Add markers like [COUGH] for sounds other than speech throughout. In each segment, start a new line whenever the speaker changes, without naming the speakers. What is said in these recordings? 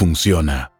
funciona.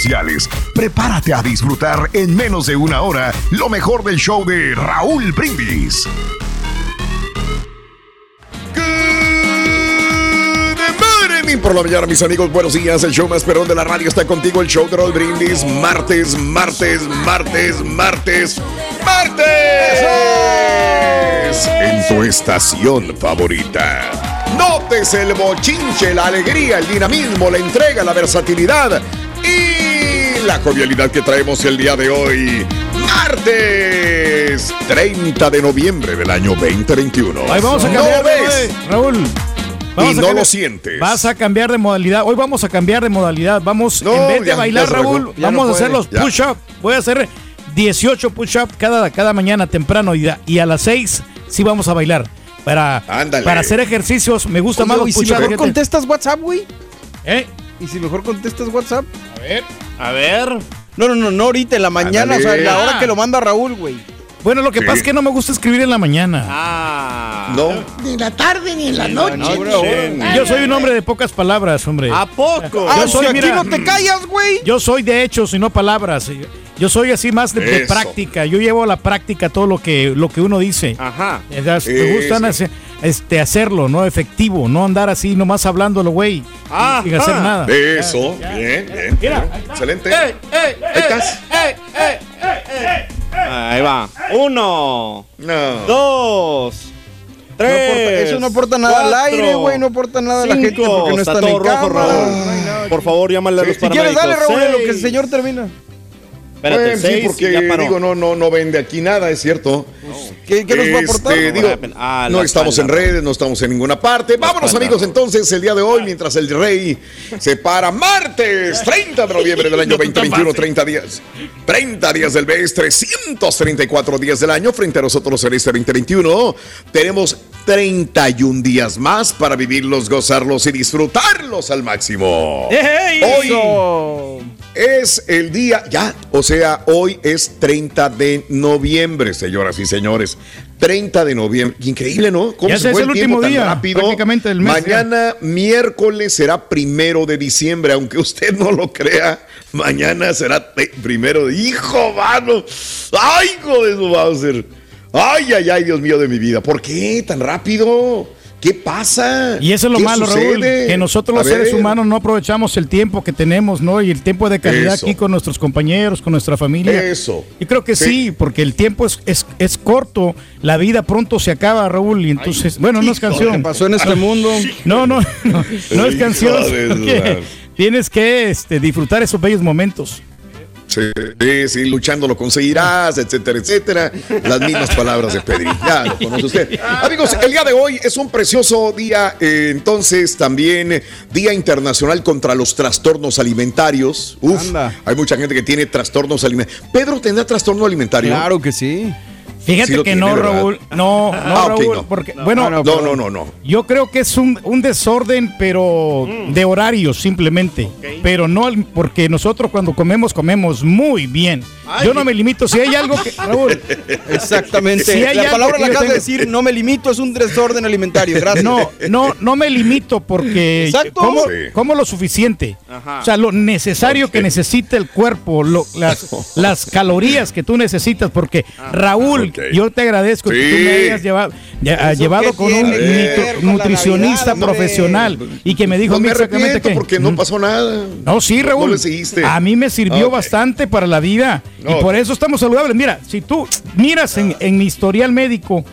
Prepárate a disfrutar en menos de una hora lo mejor del show de Raúl Brindis. por la mañana, mis amigos. Buenos días. El show más perrón de la radio está contigo. El show de Raúl Brindis. Martes, martes, martes, martes, martes. En tu estación favorita. Notes el bochinche, la alegría, el dinamismo, la entrega, la versatilidad y la jovialidad que traemos el día de hoy. Martes 30 de noviembre del año 2021.
Ahí vamos a cambiar, Raúl
y no lo sientes.
Vas a cambiar de modalidad. Hoy vamos a cambiar de modalidad. Vamos, en vez de bailar, Raúl, vamos a hacer los push-up. Voy a hacer 18 push-up cada, cada mañana temprano y, y a las 6 sí vamos a bailar. Para, para hacer ejercicios, me gusta más los
si mejor contestas WhatsApp, güey?
¿Eh?
¿Y si mejor contestas WhatsApp?
A ver, a ver.
No, no, no, no ahorita, en la mañana, o sea, la hora que lo manda Raúl, güey.
Bueno, lo que pasa es que no me gusta escribir en la mañana.
Ah.
No.
Ni en la tarde ni en la noche.
Yo soy un hombre de pocas palabras, hombre.
¿A poco?
Yo soy,
aquí no te callas, güey.
Yo soy de hechos y no palabras. Yo soy así más de, práctica. Yo llevo a la práctica todo lo que, lo que uno dice.
Ajá.
Me gustan este, hacerlo, ¿no? Efectivo, no andar así nomás hablándolo, güey.
Ah,
sin hacer nada.
Eso, bien, bien.
Mira,
excelente.
¡Ey, ey, ey! Ahí estás. ¡Ey, ey, ey! Ahí va. Uno.
No.
Dos. Tres.
eso no aporta nada al aire, güey. No aporta nada a la gente porque no está en rojo,
Raúl. Por favor, llámale a los
Si quieres, dale, Raúl, lo que el señor termina.
Espérate,
bueno,
seis,
sí, porque
ya paró.
digo, no, no, no vende aquí nada, es cierto.
¿Qué, qué nos va a aportar?
Este, digo,
Ah,
no
la
estamos en redes, no estamos en ninguna parte. Vámonos,
espalda.
amigos, entonces, el día de hoy, mientras el rey se para martes 30 de noviembre del año [LAUGHS] 2021, 30 días. 30 días del mes, 334 días del año frente a nosotros en este 2021. Tenemos 31 días más para vivirlos, gozarlos y disfrutarlos al máximo. Hoy es el día, ya, o sea, hoy es 30 de noviembre, señoras y señores. 30 de noviembre. Increíble, ¿no? ¿Cómo
Ya
se fue
el
el tiempo
último
tan
día,
rápido?
prácticamente mes,
Mañana, miércoles, será primero de diciembre, aunque [LAUGHS] usted no lo crea. Mañana será primero de. ¡Hijo, mano! ¡Ay, hijo de su Bowser! ¡Ay, ay, ay, Dios mío de mi vida! ¿Por qué tan rápido? ¿Qué pasa?
Y eso es lo
¿Qué
malo, Raúl,
sucede?
que nosotros los seres humanos no aprovechamos el tiempo que tenemos, ¿no? Y el tiempo de calidad
Eso.
aquí con nuestros compañeros, con nuestra familia.
Eso.
Y creo que sí,
Sí.
porque el tiempo es, es, es corto, la vida pronto se acaba, Raúl, y entonces, bueno, no es canción.
¿Qué pasó en este mundo? [LAUGHS]
No, no, no, no es
Hijo
canción. [LAUGHS] tienes que este, disfrutar esos bellos momentos.
Sí, luchando lo conseguirás, etcétera, etcétera. Las mismas palabras de Pedri. Ya lo conoce usted. Amigos, el día de hoy es un precioso día, eh, entonces también eh, Día Internacional contra los Trastornos Alimentarios. Uf,
Anda.
hay mucha gente que tiene trastornos alimentarios. ¿Pedro tendrá trastorno alimentario?
Claro que sí.
Fíjate que no, Raúl. No, no, ah, Raúl. Porque, bueno,
no, no, no, no,
Yo creo que es un, un desorden, pero mm. de horario simplemente. Pero no porque nosotros cuando comemos, comemos muy bien. Yo no me limito. Si hay algo que. Raúl.
Exactamente. la palabra la acabas de decir, no me limito, es un desorden alimentario. Gracias.
No, no, no me limito porque. Exacto. Como, como lo suficiente. O sea, lo necesario que necesita el cuerpo, las, las calorías que tú necesitas. Porque, ah, Yo te agradezco que tú me hayas llevado, llevado con un nutricionista profesional y que me dijo
no exactamente que. Porque no pasó nada.
No, sí, Raúl. A mí me sirvió bastante para la vida y por eso estamos saludables. Mira, si tú miras en, en mi historial médico,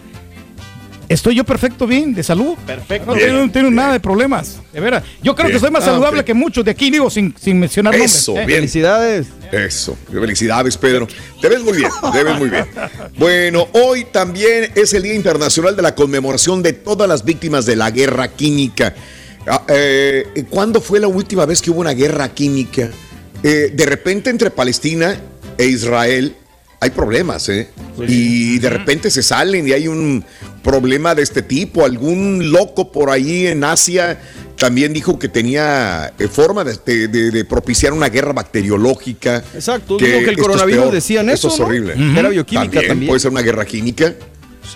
estoy yo perfecto bien, de salud. Perfecto. No tengo, nada de problemas, de veras. Yo creo que soy más ah, saludable que muchos de aquí, digo, sin, sin mencionar
Eso,
nombres.
¿eh? Felicidades. Eso, felicidades, Pedro. Te ves muy bien, te ves muy bien. Bueno, hoy también es el Día Internacional de la Conmemoración de todas las víctimas de la guerra química. Ah, eh, ¿Cuándo fue la última vez que hubo una guerra química? Eh, de repente entre Palestina e Israel hay problemas, ¿eh? Y de repente se salen y hay un problema de este tipo. Algún loco por ahí en Asia también dijo que tenía eh, forma de, propiciar una guerra bacteriológica.
Exacto, que, que el coronavirus decían eso.
Eso es horrible.
Era bioquímica también,
Puede ser una guerra química.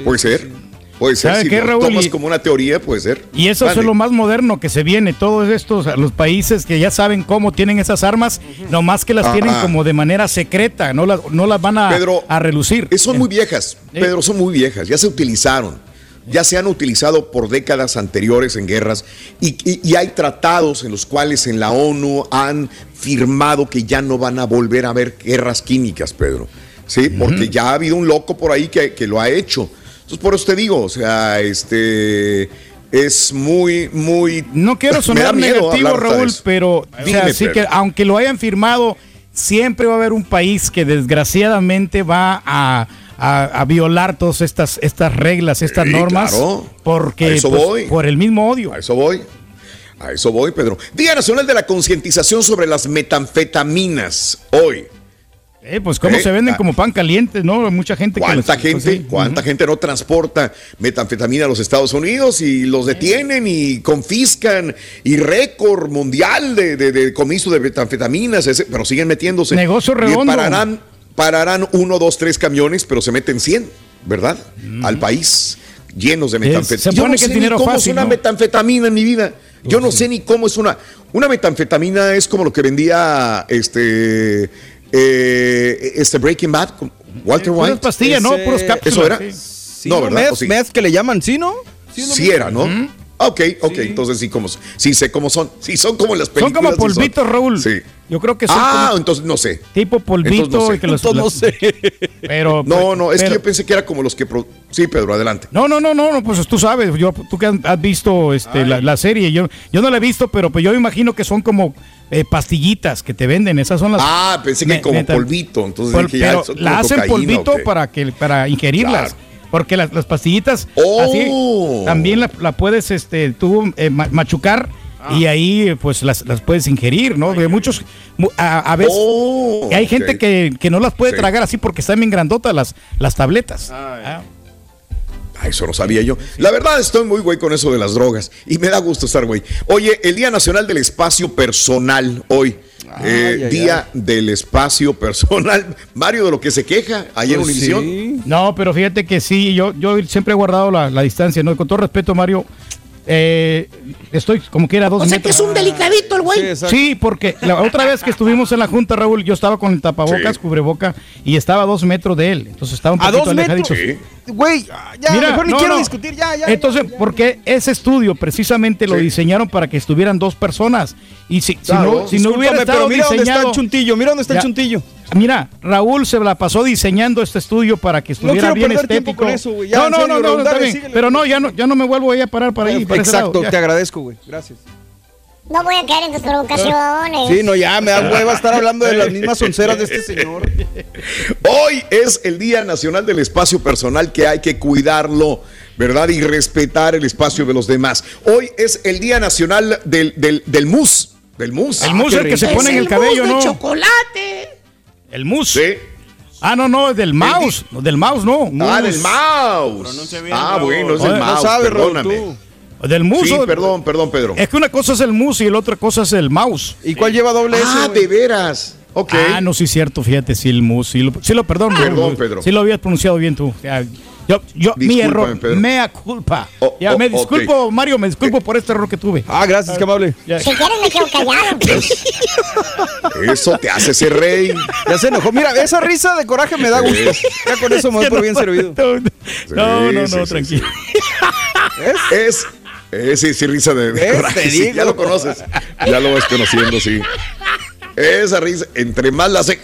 puede ser. Puede ser, si lo tomas como una teoría, puede ser.
Y eso es lo más moderno que se viene. Todos estos, los países que ya saben cómo tienen esas armas, nomás que las tienen como de manera secreta, no las, no las van a, a relucir.
Son muy viejas, Pedro, son muy viejas, ya se utilizaron. Ya se han utilizado por décadas anteriores en guerras y, y hay tratados en los cuales en la ONU han firmado que ya no van a volver a haber guerras químicas, Pedro. Sí, porque ya ha habido un loco por ahí que, que lo ha hecho. Entonces, por eso te digo, o sea, este es muy, muy.
No quiero [LAUGHS] sonar negativo, Raúl, pero o sea, que aunque lo hayan firmado, siempre va a haber un país que desgraciadamente va a, violar todas estas, estas reglas, estas normas, porque pues, por el mismo odio.
A eso voy. A eso voy, Pedro. Día Nacional de la Concientización sobre las Metanfetaminas. Hoy.
Eh, pues cómo se venden ah. como pan caliente, ¿no? Mucha gente
¿Cuánta gente, cuánta gente no transporta metanfetamina a los Estados Unidos y los detienen y confiscan y récord mundial de, de, de comiso de metanfetaminas, pero siguen metiéndose.
Negocio redondo.
pararán, pararán uno, dos, tres camiones, pero se meten 100, ¿verdad? Al país llenos de metanfetamina. Se
pone que es dinero
cómo es una metanfetamina en mi vida. Yo no sé ni cómo es una. Una metanfetamina es como lo que vendía este eh, este Breaking Bad, Walter White. Puras
pastillas, ¿no? Puros cápsulas.
¿Eso era?
no, ¿verdad? Meth, que le llaman, ¿sí, no?
Sí, era, ¿no? Ok, ok, entonces sí, como, sí sé cómo son. Sí, son como las películas.
Son como polvitos, Raúl. Sí. Yo creo que son
Ah, entonces no sé.
Tipo polvito. No sé. que los,
no sé.
Pero, no, no, es que yo pensé que era como los que... Sí, Pedro, adelante.
No, no, no, no, pues tú sabes, yo, tú que has visto este, la, serie, yo, yo no la he visto, pero pues yo imagino que son como eh, pastillitas que te venden, esas son las.
Ah, pensé que como polvito, entonces
dije, pero la hacen polvito para que para ingerirlas. Porque las, pastillitas así oh. también la, puedes este tú eh, machucar y ah. ahí pues las, puedes ingerir, ¿no? De muchos a, veces oh, hay gente que, no las puede tragar así porque están bien grandotas las, las tabletas. Ah.
Ah, eso no sabía yo. La verdad, estoy muy güey con eso de las drogas. Y me da gusto estar güey. Oye, el Día Nacional del Espacio Personal hoy. Eh, día del espacio personal. [LAUGHS] Mario, de lo que se queja ayer en pues Univisión.
No, pero fíjate que sí, yo, yo siempre he guardado la, la distancia, ¿no? Con todo respeto, Mario, eh, estoy como que era dos
o sea que es un delicadito el güey.
Sí, porque la otra vez que estuvimos en la junta, Raúl, yo estaba con el tapabocas, cubreboca, y estaba a dos metros de él. Entonces estaba un poquito
¿A dos metros? Güey, ya, mejor ni quiero discutir, ya, ya.
Entonces, porque ese estudio precisamente lo diseñaron para que estuvieran dos personas. Y si, si no, si no hubiera estado
pero mira dónde está el chuntillo, mira dónde está el chuntillo.
Mira, Raúl se la pasó diseñando este estudio para que estuviera no bien estético. no, no, no, no, está bien. Pero no, ya no, ya no me vuelvo a parar para ahí.
Exacto, te agradezco, güey. Gracias.
No voy a caer en tus provocaciones.
Sí, no, ya me da hueva estar hablando de las mismas onceras de este señor.
Hoy es el Día Nacional del Espacio Personal que hay que cuidarlo, ¿verdad? Y respetar el espacio de los demás. Hoy es el Día Nacional del, del, del mus. Del mus.
El mus es el que se pone en el cabello, ¿no?
chocolate.
El mus.
Sí.
Ah, no, no, es del mouse. Del mouse, no.
Ah, del mouse. Ah, bueno, es del mouse. No perdóname.
Del mouse. Sí,
perdón, perdón, Pedro.
Es que una cosa es el mouse y la otra cosa es el mouse.
¿Y cuál lleva doble S?
Ah, de veras. Ok.
Ah, no, sí, cierto, fíjate, sí, el mouse. Sí, lo, sí, lo perdón.
Perdón, Pedro.
Sí lo habías pronunciado bien tú. Yo, yo mi error, mea culpa. Oh, ya, oh, me disculpo, Mario, me disculpo por este error que tuve.
Ah, gracias, qué amable.
Si quieres me quedo callado.
Eso te hace ser rey.
Ya se enojó. Mira, esa risa de coraje me da gusto. Ya con eso me voy por bien servido.
No, no, no, tranquilo.
Es, es, sí, sí, risa de, coraje. ya lo conoces. Ya lo vas conociendo, sí. Esa risa, entre más la hace,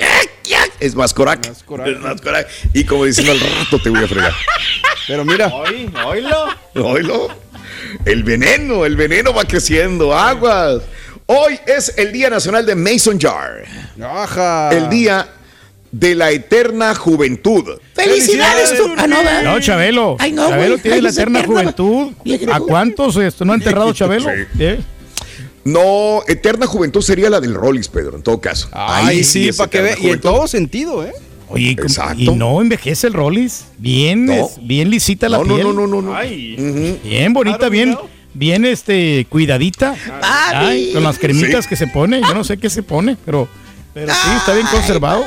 es más coraje. Es más coraje. Y como diciendo al rato te voy a fregar.
Pero mira.
Oílo. Oílo. El veneno, el veneno va creciendo. Aguas. Hoy es el Día Nacional de Mason Jar.
Ajá.
El Día de la Eterna Juventud.
¡Felicidades, tú! Ah, no,
no, Chabelo. Ay, no, Chabelo tiene la Eterna Juventud. ¿A cuántos esto no ha enterrado Chabelo?
Sí. No, Eterna Juventud sería la del Rollis, Pedro, en todo caso.
Ahí sí, para que vea. Y en todo sentido, ¿eh?
Oye, Exacto. y no envejece el Rollis. Bien, bien lisita la piel.
No, no, no, no.
Bien bonita, bien, bien este, cuidadita. Ay, con las cremitas que se pone. Yo no sé qué se pone, pero, pero sí, está bien conservado.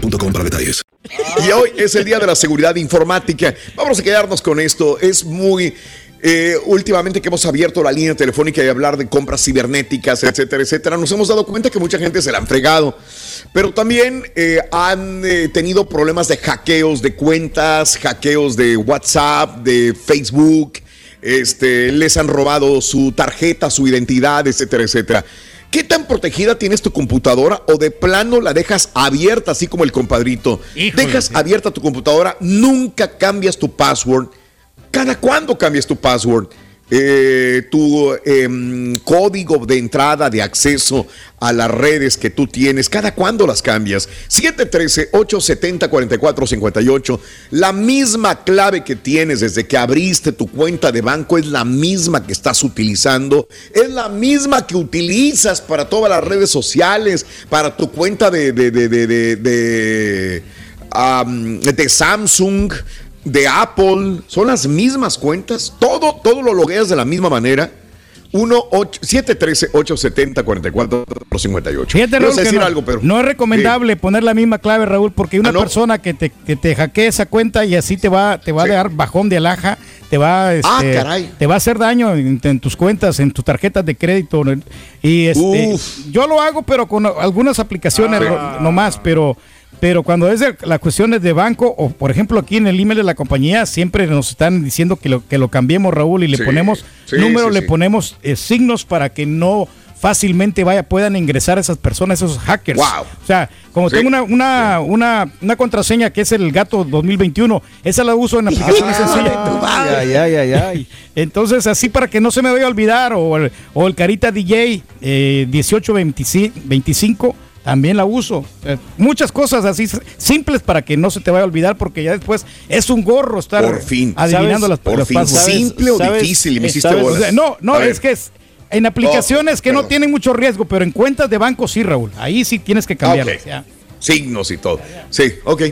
para detalles.
Y hoy es el día de la seguridad informática. Vamos a quedarnos con esto. Es muy eh, últimamente que hemos abierto la línea telefónica y hablar de compras cibernéticas, etcétera, etcétera, nos hemos dado cuenta que mucha gente se la han fregado, pero también eh, han eh, tenido problemas de hackeos de cuentas, hackeos de WhatsApp, de Facebook, este, les han robado su tarjeta, su identidad, etcétera, etcétera. ¿Qué tan protegida tienes tu computadora o de plano la dejas abierta, así como el compadrito? dejas abierta tu computadora, nunca cambias tu password. ¿Cada cuándo cambias tu password? Eh, tu em, código de entrada de acceso a las redes que tú tienes, ¿cada cuándo las cambias? 713-870-4458, la misma clave que tienes desde que abriste tu cuenta de banco es la misma que estás utilizando, es la misma que utilizas para todas las redes sociales, para tu cuenta de, de, de, de, de Samsung, de Apple, son las mismas cuentas, todo, todo lo logueas de la misma manera. 1-713-870-4458.
Fíjate, Raúl, decir no, algo, pero. No es recomendable poner la misma clave, Raúl, porque una ¿Ah, persona que te, que te hackee esa cuenta y así te va, te va a dar bajón de alhaja, te va, ah, este, te va a hacer daño en, tus cuentas, en tus tarjetas de crédito. Y este, yo lo hago, pero con algunas aplicaciones ah. nomás, pero pero cuando es de las cuestiones de banco, o por ejemplo aquí en el email de la compañía, siempre nos están diciendo que lo, que lo cambiemos, Raúl, y le ponemos número, le ponemos eh, signos para que no fácilmente vaya, puedan ingresar esas personas, esos hackers. O sea, como tengo una, una, una, una, contraseña que es el gato 2021, esa la uso en [LAUGHS] aplicaciones sencillas. Ay, ay, ay, Entonces, así para que no se me vaya a olvidar, o el, o el Carita DJ eh, 1825 también la uso. Eh, muchas cosas así simples para que no se te vaya a olvidar porque ya después es un gorro estar
por fin.
adivinando las
Por fin, simple o difícil, me hiciste
No, no, es que es en aplicaciones que no tienen mucho riesgo, pero en cuentas de banco sí, Raúl. Ahí sí tienes que cambiar.
Signos y todo. Sí, ok.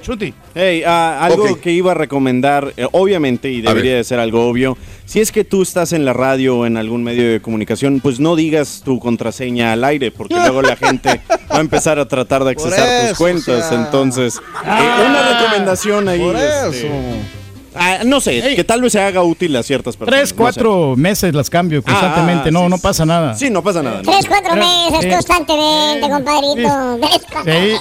Chuti, Hey, ah, algo que iba a recomendar, eh, obviamente, y debería de ser algo obvio, si es que tú estás en la radio o en algún medio de comunicación, pues no digas tu contraseña al aire, porque [LAUGHS] luego la gente va a empezar a tratar de accesar tus cuentas. Entonces, eh, una ah, recomendación ahí. Por este, eso. Ah, no sé, que tal vez se haga útil a ciertas personas.
Tres, cuatro meses las cambio constantemente. no, no pasa nada.
Sí, no pasa nada.
Tres, cuatro meses constantemente, compadrito. Tres,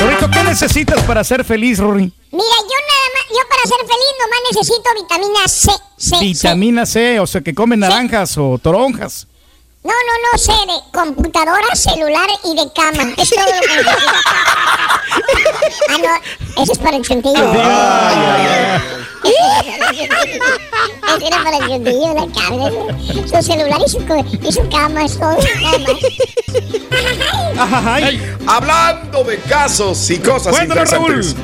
Rorito, ¿qué necesitas para ser feliz, Rory?
Mira, yo nada más, yo para ser feliz nomás necesito vitamina C. C
vitamina C, o sea, que comen naranjas o toronjas.
No, no, no sé, de computadora, celular y de cama. [LAUGHS] Es todo lo que ah, no, eso es para el chantillo. Eso era para el chantillo, la cama. Su celular y su, y su cama, es todo
cama. Hablando de casos y cosas Cuéntame, interesantes.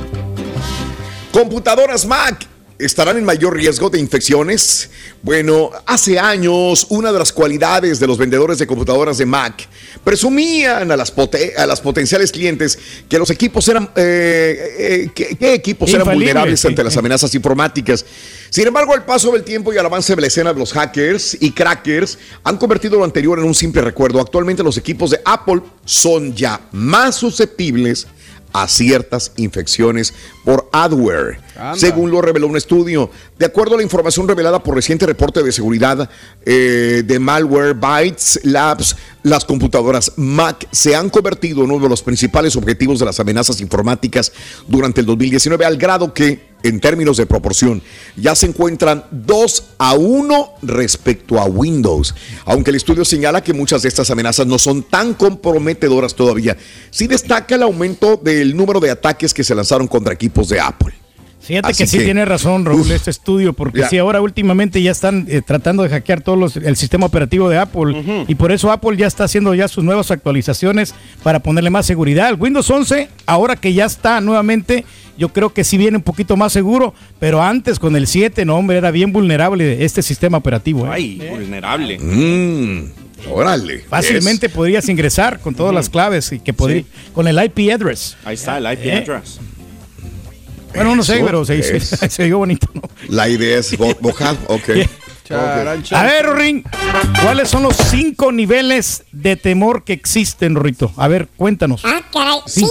Computadoras Mac estarán en mayor riesgo de infecciones? Bueno, hace años una de las cualidades de los vendedores de computadoras de Mac presumían a las, a las potenciales clientes que los equipos eran, eh, eh, equipos eran vulnerables ante las amenazas informáticas. Sin embargo, al paso del tiempo y al avance de la escena de los hackers y crackers han convertido lo anterior en un simple recuerdo. Actualmente los equipos de Apple son ya más susceptibles a ciertas infecciones por adware, según lo reveló un estudio. De acuerdo a la información revelada por reciente reporte de seguridad eh, de Malware Bytes Labs, las computadoras Mac se han convertido en uno de los principales objetivos de las amenazas informáticas durante el 2019, al grado que en términos de proporción, ya se encuentran 2 a 1 respecto a Windows. Aunque el estudio señala que muchas de estas amenazas no son tan comprometedoras todavía, sí destaca el aumento del número de ataques que se lanzaron contra equipos de Apple.
Fíjate que sí tiene razón, Raúl, este estudio, porque si ahora últimamente ya están eh, tratando de hackear todo el sistema operativo de Apple y por eso Apple ya está haciendo ya sus nuevas actualizaciones para ponerle más seguridad. El Windows 11, ahora que ya está nuevamente, yo creo que sí viene un poquito más seguro, pero antes con el 7, no, hombre, era bien vulnerable este sistema operativo.
¿eh? Ay, vulnerable.
Mm, órale.
Fácilmente podrías ingresar con todas las claves y que podría, con el IP address.
Ahí está, el IP ¿Eh? address.
Bueno, no sé, pero se, [LAUGHS] se, se, bonito. ¿no?
La idea es bojar, ok. [LAUGHS]
A ver, Ring, ¿cuáles son los cinco niveles de temor que existen, Rito? A ver, cuéntanos.
Ah, caray, cinco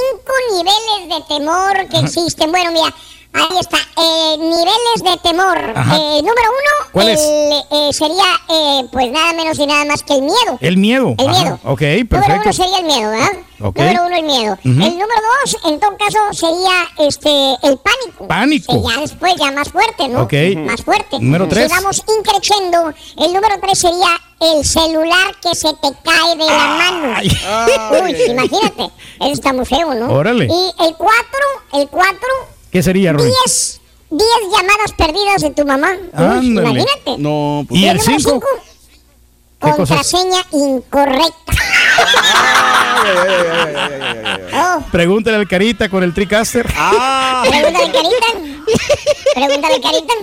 niveles de temor que existen. Bueno, mira, Ahí está. Eh, niveles de temor. Eh, número uno
¿Cuál es?
Eh, sería, eh, pues nada menos y nada más que el miedo.
El miedo.
El miedo.
Ok, perfecto.
Número uno sería el miedo, ¿verdad? Okay. Número uno el miedo. El número dos, en todo caso, sería este el pánico.
Pánico.
Que ya después, ya más fuerte, ¿no?
Ok.
Más fuerte.
Número tres.
Sigamos increciendo. El número tres sería el celular que se te cae de la mano. Uy, imagínate. Eso está muy feo, ¿no?
Órale.
Y el cuatro, el cuatro
¿Qué sería, Roy?
10 llamadas perdidas de tu mamá. imagínate.
No, pues, ¿Y el 5?
Contraseña incorrecta.
oh. Pregúntale al Carita con el TriCaster.
Ah. Pregúntale al Carita. Pregúntale al Carita.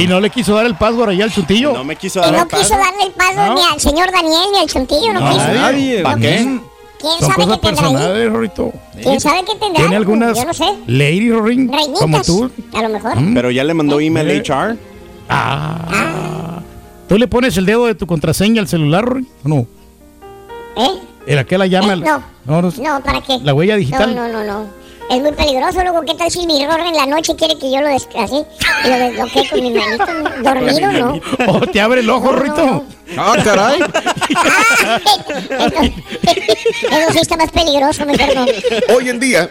y no le quiso dar el password allá al chuntillo.
No me quiso dar
y no quiso darle el password ni al señor Daniel ni al chuntillo. No, quiso.
Nadie. ¿Para qué?
¿Quién Son sabe
cosas
qué
personales, Rorito.
¿Quién sabe qué tendrá?
Tiene algunas
Yo no sé.
lady, Rorín, como tú.
A lo mejor.
¿Pero ya le mandó email HR?
Ah. ¿Tú le pones el dedo de tu contraseña al celular, ¿O no?
¿Eh?
¿El qué la llama?
no. no. No, ¿para qué?
¿La huella digital?
No, no, no, no. Es muy peligroso, luego, ¿qué tal si mi error en la noche quiere que yo lo des así? Y lo desbloquee con mi manito [LAUGHS] dormido, ¿no?
Oh, te abre el ojo, Rito.
Ah, caray. [LAUGHS]
eso sí está más peligroso, mi perdón.
Hoy en día,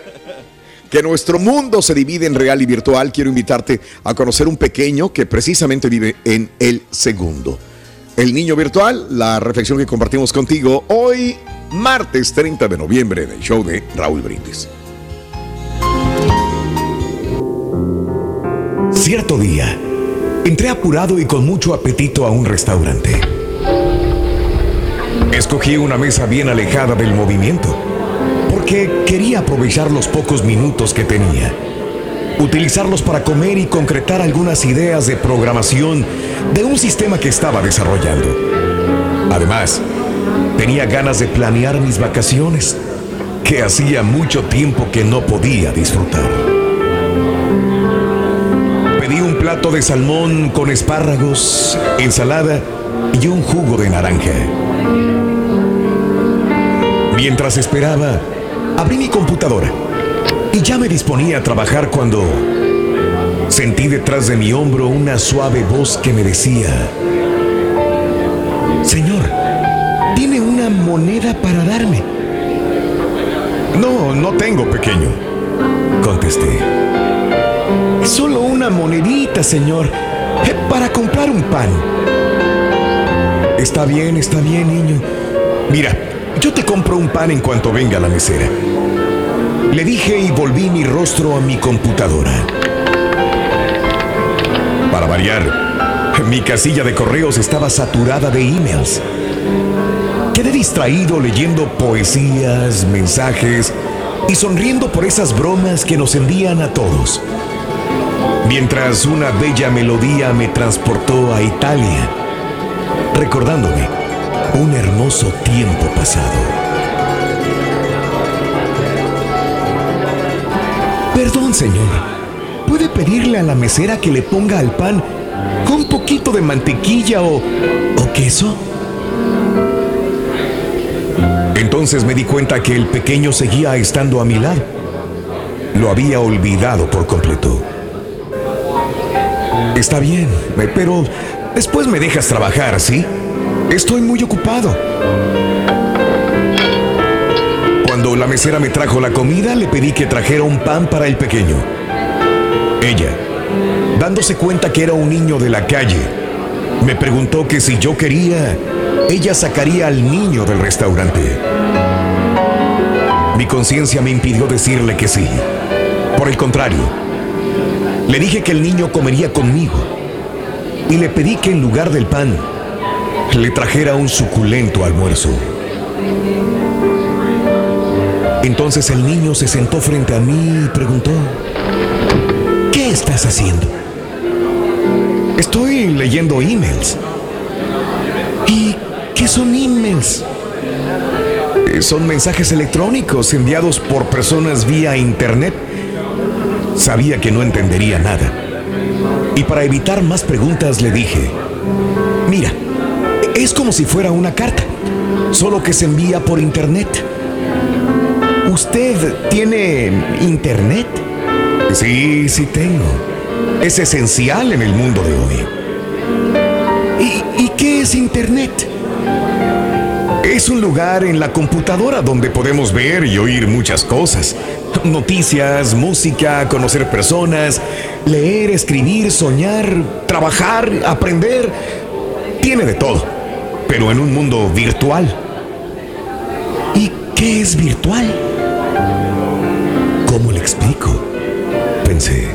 que nuestro mundo se divide en real y virtual, quiero invitarte a conocer un pequeño que precisamente vive en el segundo. El niño virtual, la reflexión que compartimos contigo hoy, martes 30 de noviembre, del show de Raúl Brindis.
Cierto día, entré apurado y con mucho apetito a un restaurante. Escogí una mesa bien alejada del movimiento, porque quería aprovechar los pocos minutos que tenía, utilizarlos para comer y concretar algunas ideas de programación de un sistema que estaba desarrollando. Además, tenía ganas de planear mis vacaciones, que hacía mucho tiempo que no podía disfrutar plato de salmón con espárragos, ensalada y un jugo de naranja. Mientras esperaba, abrí mi computadora y ya me disponía a trabajar cuando sentí detrás de mi hombro una suave voz que me decía, Señor, ¿tiene una moneda para darme? No, no tengo, pequeño, contesté. Solo una monedita, señor, eh, para comprar un pan. Está bien, está bien, niño. Mira, yo te compro un pan en cuanto venga la mesera. Le dije y volví mi rostro a mi computadora. Para variar, mi casilla de correos estaba saturada de emails. Quedé distraído leyendo poesías, mensajes y sonriendo por esas bromas que nos envían a todos mientras una bella melodía me transportó a Italia, recordándome un hermoso tiempo pasado. Perdón, señor. ¿Puede pedirle a la mesera que le ponga al pan un poquito de mantequilla o, o queso? Entonces me di cuenta que el pequeño seguía estando a mi lado. Lo había olvidado por completo. Está bien, pero después me dejas trabajar, ¿sí? Estoy muy ocupado. Cuando la mesera me trajo la comida, le pedí que trajera un pan para el pequeño. Ella, dándose cuenta que era un niño de la calle, me preguntó que si yo quería, ella sacaría al niño del restaurante. Mi conciencia me impidió decirle que sí. Por el contrario, le dije que el niño comería conmigo y le pedí que en lugar del pan le trajera un suculento almuerzo. Entonces el niño se sentó frente a mí y preguntó, ¿qué estás haciendo? Estoy leyendo emails. ¿Y qué son emails? Son mensajes electrónicos enviados por personas vía internet Sabía que no entendería nada. Y para evitar más preguntas le dije, mira, es como si fuera una carta, solo que se envía por internet. ¿Usted tiene internet? Sí, sí tengo. Es esencial en el mundo de hoy. ¿Y, y qué es internet? Es un lugar en la computadora donde podemos ver y oír muchas cosas. Noticias, música, conocer personas, leer, escribir, soñar, trabajar, aprender. Tiene de todo, pero en un mundo virtual. ¿Y qué es virtual? ¿Cómo le explico? Pensé.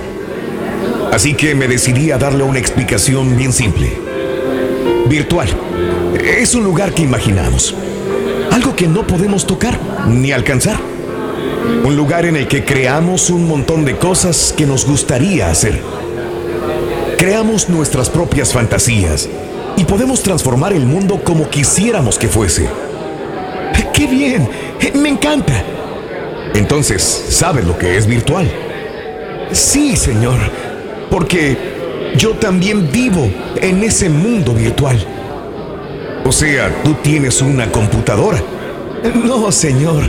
Así que me decidí a darle una explicación bien simple. Virtual. Es un lugar que imaginamos. Algo que no podemos tocar ni alcanzar un lugar en el que creamos un montón de cosas que nos gustaría hacer. Creamos nuestras propias fantasías y podemos transformar el mundo como quisiéramos que fuese. ¡Qué bien! ¡Me encanta! Entonces, ¿sabes lo que es virtual? Sí, señor, porque yo también vivo en ese mundo virtual. O sea, tú tienes una computadora. No, señor.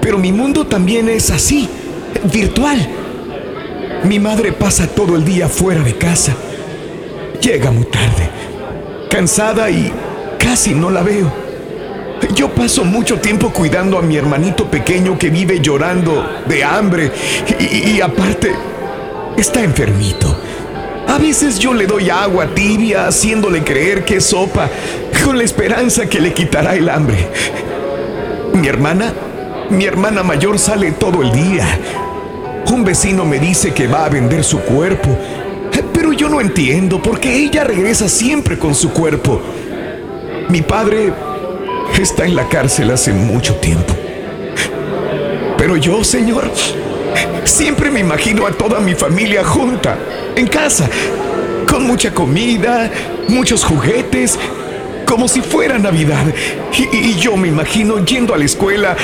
Pero mi mundo también es así, virtual. Mi madre pasa todo el día fuera de casa. Llega muy tarde, cansada y casi no la veo. Yo paso mucho tiempo cuidando a mi hermanito pequeño que vive llorando de hambre y, aparte está enfermito. A veces yo le doy agua tibia haciéndole creer que es sopa con la esperanza que le quitará el hambre. Mi hermana, mi hermana mayor sale todo el día. Un vecino me dice que va a vender su cuerpo, pero yo no entiendo porque ella regresa siempre con su cuerpo. Mi padre está en la cárcel hace mucho tiempo. Pero yo, Señor, siempre me imagino a toda mi familia junta, en casa, con mucha comida, muchos juguetes, como si fuera Navidad. Y, yo me imagino yendo a la escuela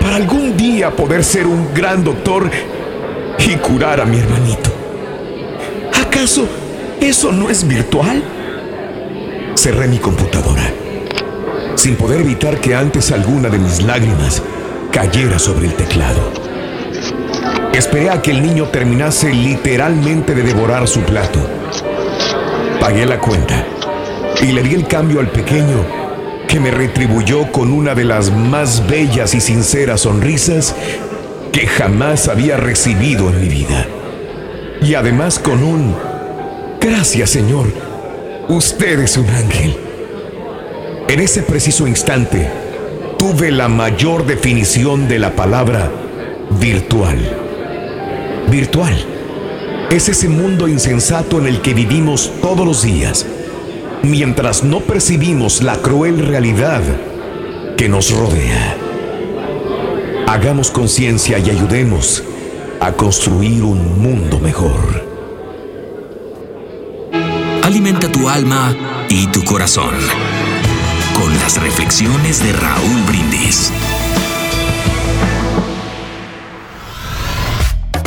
para algún día poder ser un gran doctor y curar a mi hermanito. ¿Acaso eso no es virtual? Cerré mi computadora, sin poder evitar que antes alguna de mis lágrimas cayera sobre el teclado. Esperé a que el niño terminase literalmente de devorar su plato. Pagué la cuenta y le di el cambio al pequeño que me retribuyó con una de las más bellas y sinceras sonrisas que jamás había recibido en mi vida. Y además con un gracias Señor, usted es un ángel. En ese preciso instante tuve la mayor definición de la palabra virtual. Virtual es ese mundo insensato en el que vivimos todos los días mientras no percibimos la cruel realidad que nos rodea. Hagamos conciencia y ayudemos a construir un mundo mejor.
Alimenta tu alma y tu corazón con las reflexiones de Raúl Brindis.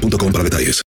boostmobile.com para detalles.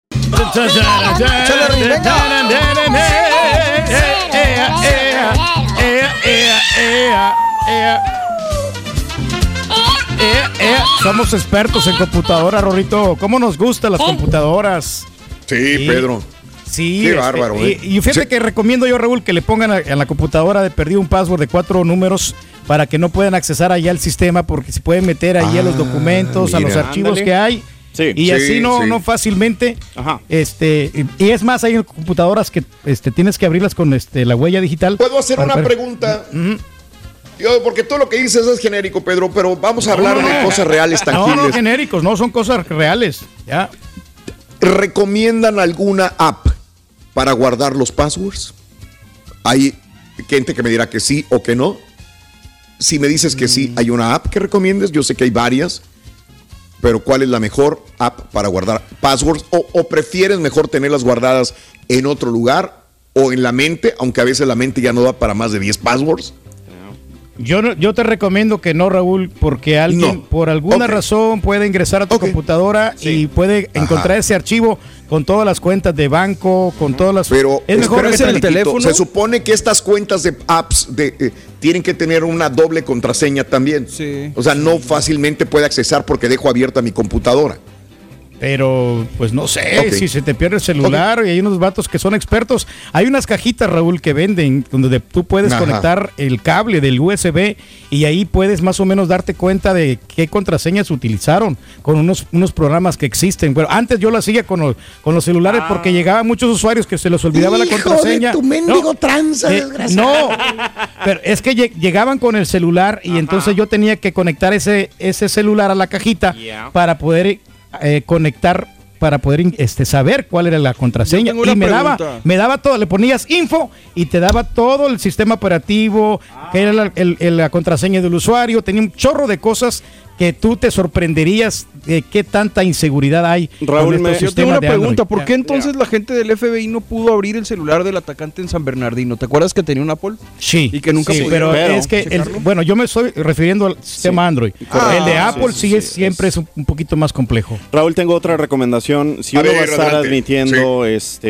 Somos expertos en computadoras, Rorito. ¿Cómo nos gustan las computadoras?
Sí, Pedro.
Sí,
Qué
este,
bárbaro,
y,
¿eh?
y fíjate
Sí.
que recomiendo yo, Raúl, que le pongan a, a la computadora de perdido un password de cuatro números para que no puedan accesar allá al sistema porque se pueden meter ahí a los documentos, a los archivos
Ándale.
que hay.
Sí.
Y
Sí,
así no,
sí.
no fácilmente.
Ajá.
Este, y, y es más, hay computadoras que este, tienes que abrirlas con este, la huella digital.
¿Puedo hacer
para-
una
para-
pregunta? Yo, porque todo lo que dices es genérico, Pedro, pero vamos a hablar de cosas reales,
No, no,
tangibles.
genéricos, no, son cosas reales. Ya.
¿Recomiendan alguna app para guardar los passwords? Hay gente que me dirá que sí o que no. Si me dices que sí, hay una app que recomiendes. Yo sé que hay varias, pero ¿cuál es la mejor app para guardar passwords? ¿O, prefieres mejor tenerlas guardadas en otro lugar o en la mente, aunque a veces la mente ya no da para más de 10 passwords?
Yo, no- yo te recomiendo que no, Raúl, porque alguien
No.
por alguna razón puede ingresar a tu computadora y puede
Ajá.
encontrar ese archivo con todas las cuentas de banco, con todas las...
Pero
es mejor que te-
tantito.
teléfono?
Se supone que estas cuentas de apps de, eh, tienen que tener una doble contraseña también.
Sí.
O sea, no fácilmente puede accesar porque dejo abierta mi computadora.
Pero, pues no sé, si se te pierde el celular y hay unos vatos que son expertos. Hay unas cajitas, Raúl, que venden donde tú puedes
Ajá.
conectar el cable del USB y ahí puedes más o menos darte cuenta de qué contraseñas utilizaron con unos, unos programas que existen. Bueno, antes yo lo hacía con los, con los celulares porque llegaban muchos usuarios que se les olvidaba la
Hijo de
contraseña.
tu mendigo tranza,
eh,
desgraciado.
no, pero es que lleg- llegaban con el celular y entonces yo tenía que conectar ese, ese celular a la cajita
Yeah.
para poder eh, conectar para poder este, saber cuál era la contraseña. Y me daba, me daba todo, le ponías info y te daba todo el sistema operativo, que era la, el- el- la contraseña del usuario, tenía un chorro de cosas que tú te sorprenderías qué tanta inseguridad hay.
Raúl,
con
me-
Yo tengo una pregunta. ¿por qué entonces la gente del FBI no pudo abrir el celular del atacante en San Bernardino? ¿Te acuerdas que tenía un Apple?
Sí,
Y que nunca
sí,
pudieron
pero, es que, el- bueno, yo me estoy refiriendo al sistema Android.
Ah,
el de Apple
sí,
sí,
sí,
es, siempre es un, poquito más complejo.
Raúl, tengo otra recomendación. Si
A
uno
ver,
va a estar
adelante.
admitiendo este,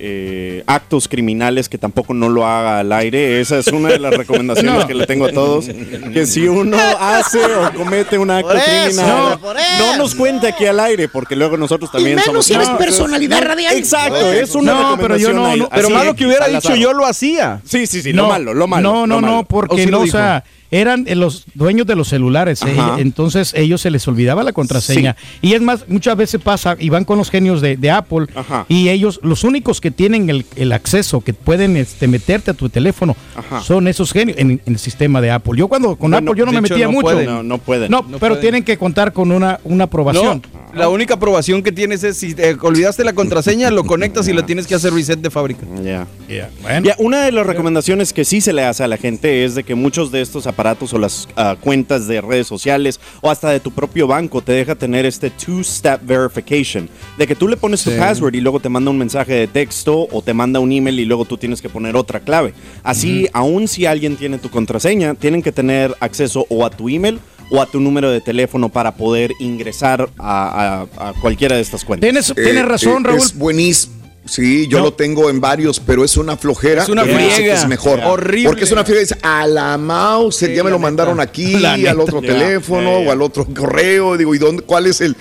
eh, actos criminales, que tampoco no lo haga al aire. Esa es una de las [LAUGHS] recomendaciones
No.
que le tengo a todos. Que si uno hace o comete un acto
Por eso,
criminal,
por
no, nos cuente aquí al aire, porque luego nosotros también
menos
somos
si eres personalidad radial.
Exacto, es una
No, pero yo no, no,
Pero malo que hubiera dicho yo lo hacía.
Sí, sí, sí, lo malo, lo malo.
No, no, no, porque
¿O sí
no, o
dijo?
sea, eran eh, los dueños de los celulares, eh, entonces ellos se les olvidaba la contraseña. Y es más, muchas veces pasa, y van con los genios de, de Apple,
Ajá.
y ellos, los únicos que tienen el, el acceso, que pueden este, meterte a tu teléfono,
Ajá.
son esos genios en, en el sistema de Apple. Yo cuando con
Bueno,
Apple yo no me
hecho,
metía
no
mucho.
pueden.
No, no pueden.
No,
No
pero
pueden.
tienen que contar con una, una aprobación.
No, la única aprobación que tienes es si te olvidaste la contraseña, lo conectas y le tienes que hacer reset de fábrica.
Ya.
Bueno.
Ya, una de las recomendaciones que sí se le hace a la gente es de que muchos de estos aparatos o las ah, cuentas de redes sociales o hasta de tu propio banco te deja tener este two-step verification, de que tú le pones tu
Sí.
password y luego te manda un mensaje de texto o te manda un email y luego tú tienes que poner otra clave. Así, aun si alguien tiene tu contraseña, tienen que tener acceso o a tu email o a tu número de teléfono para poder ingresar a, a- a cualquiera de estas cuentas.
Tienes, tienes
Eh,
razón,
eh,
Raúl.
Es buenísimo. Sí, yo
No.
lo tengo en varios, pero es una flojera.
Es una friega.
Es mejor.
Horrible.
Porque es una friega. Dice, a la mouse,
Sí,
ya me lo mandaron aquí, [LAUGHS]
La
al
neta.
otro teléfono o al otro correo. Digo, ¿y dónde, cuál es el...?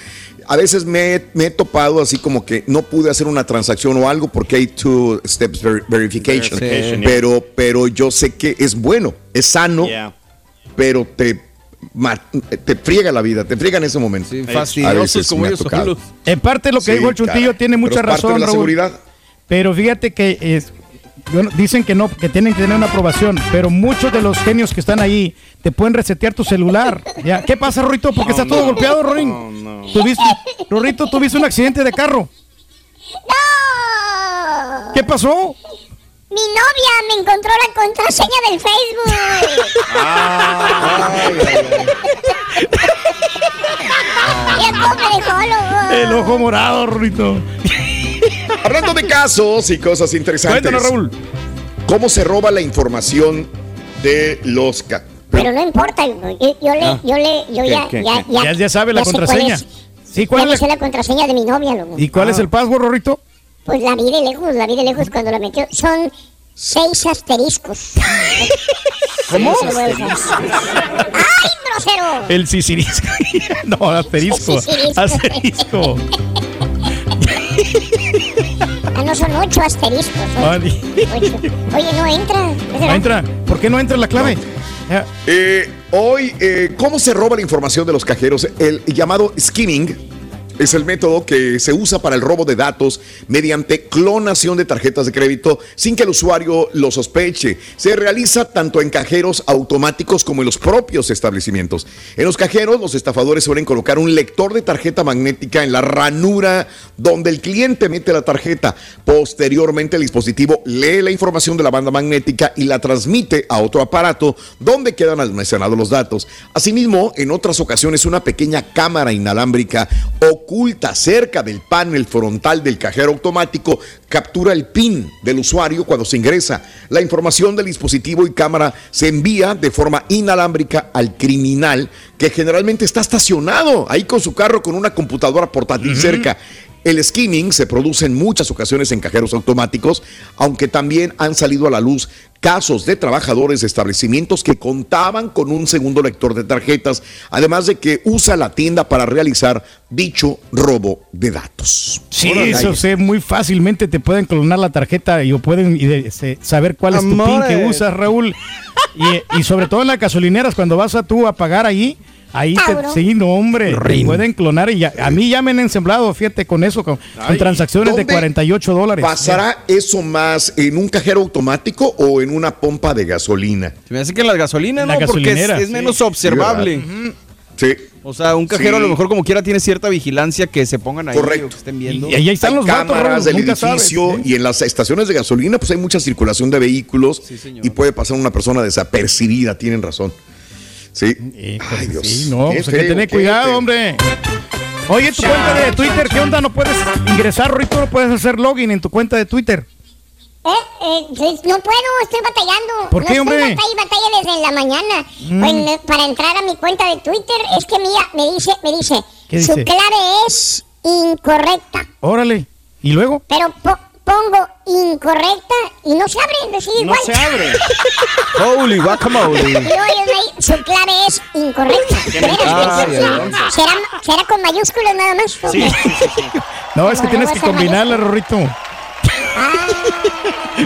A veces me, he- me he topado así como que no pude hacer una transacción o algo porque hay two steps ver- verification.
Verification, yeah.
pero, pero yo sé que es bueno, es sano, pero te, te friega la vida, te friega en ese momento.
Sí, fastidiosos como ellos solos.
En parte lo que
Sí,
dijo el Chuntillo
caray.
tiene
Pero
mucha razón,
de la
Raúl.
seguridad.
Pero fíjate que es, bueno, dicen que no, que tienen que tener una aprobación, pero muchos de los genios que están ahí te pueden resetear tu celular. ¿ya? ¿Qué pasa, Rorrito? Porque está todo golpeado, Rorín.
No, no.
¿Tuviste, Rorrito, tuviste un accidente de carro.
¡No!
¿Qué pasó?
Mi novia me encontró la contraseña del Facebook. Ya cómo me dejó, loco.
El ojo morado, Rorrito.
Hablando de casos y cosas interesantes.
Cuéntanos, Raúl.
¿Cómo se roba la información de los ca-
Pero no importa, yo, yo le, yo le, yo
¿Qué,
ya,
qué,
ya,
qué?
ya,
Ya- ya sabe la contraseña.
cuál es.
Sí,
Ya
¿cuál
me
es?
sé la contraseña de mi novia, loco.
¿Y cuál es el password, Rorrito?
Pues la vi de lejos, la vi de lejos cuando la metió. Son seis asteriscos.
¿Cómo?
¡Ay, grosero!
El sisirisco. [LAUGHS] no, asterisco.
Sisirisco.
Asterisco.
Ah, no son ocho asteriscos. Oye, no entra.
No entra. ¿Por qué no entra la clave?
Eh, hoy, eh, ¿cómo se roba la información de los cajeros? El llamado skimming es el método que se usa para el robo de datos mediante clonación de tarjetas de crédito sin que el usuario lo sospeche. Se realiza tanto en cajeros automáticos como en los propios establecimientos. En los cajeros, los estafadores suelen colocar un lector de tarjeta magnética en la ranura donde el cliente mete la tarjeta. Posteriormente, el dispositivo lee la información de la banda magnética y la transmite a otro aparato donde quedan almacenados los datos. Asimismo, en otras ocasiones, una pequeña cámara inalámbrica o oculta cerca del panel frontal del cajero automático captura el PIN del usuario cuando se ingresa. La información del dispositivo y cámara se envía de forma inalámbrica al criminal que generalmente está estacionado ahí con su carro con una computadora portátil cerca. El skimming se produce en muchas ocasiones en cajeros automáticos, aunque también han salido a la luz casos de trabajadores de establecimientos que contaban con un segundo lector de tarjetas, además de que usa la tienda para realizar dicho robo de datos.
Sí, eso sé, muy fácilmente te pueden clonar la tarjeta y pueden saber cuál es tu PIN que usas, Raúl. Y, y, sobre todo en las gasolineras, cuando vas a tú a pagar ahí, Ahí te, sí, no, hombre, pueden clonar y ya, a mí ya me han ensemblado, fíjate, con eso, con, transacciones de 48 dólares.
¿Pasará eso más en un cajero automático o en una pompa de gasolina?
Se me hace que en las gasolinas, ¿no? Porque es, menos observable.
Sí.
O sea, un cajero a lo mejor como quiera tiene cierta vigilancia que se pongan ahí
Correcto.
que estén viendo.
Y ahí están los
cámaras del edificio y en las estaciones de gasolina pues hay mucha circulación de vehículos y puede pasar una persona desapercibida, tienen razón. Sí.
Ay, Dios. Sí, no, pues hay que tener cuidado, hombre. Oye, tu cuenta de Twitter, ¿qué onda? ¿No puedes ingresar, Rito? ¿No puedes hacer login en tu cuenta de Twitter?
Eh, eh, no puedo, estoy batallando.
¿Por qué, hombre?
Estoy batalla, batalla desde la mañana. Mm. Pues, para entrar a mi cuenta de Twitter, es que mía, me dice, me dice, su clave es incorrecta.
Órale. ¿Y luego?
Pero pongo incorrecta y no se abre. Decir,
no se abre. [LAUGHS] Holy guacamole.
Y su clave es incorrecta. Ah, ¿Será, ¿Será, con mayúsculas nada más?
Sí, sí, sí, No, es que tienes que combinarla, Rorrito. Ah.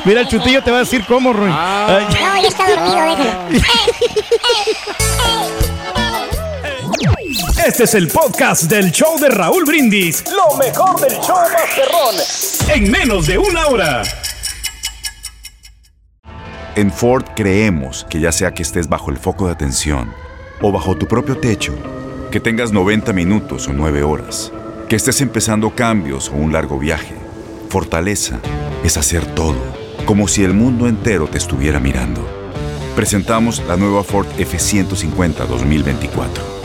Mira, el chutillo te va a decir cómo, Roy.
Ah. No, ya está dormido, déjalo.
Este es el podcast del show de Raúl Brindis. Lo mejor del show Masterrón. En menos de una hora.
En Ford creemos que ya sea que estés bajo el foco de atención o bajo tu propio techo, que tengas 90 minutos o 9 horas, que estés empezando cambios o un largo viaje, fortaleza es hacer todo, como si el mundo entero te estuviera mirando. Presentamos la nueva Ford F150 2024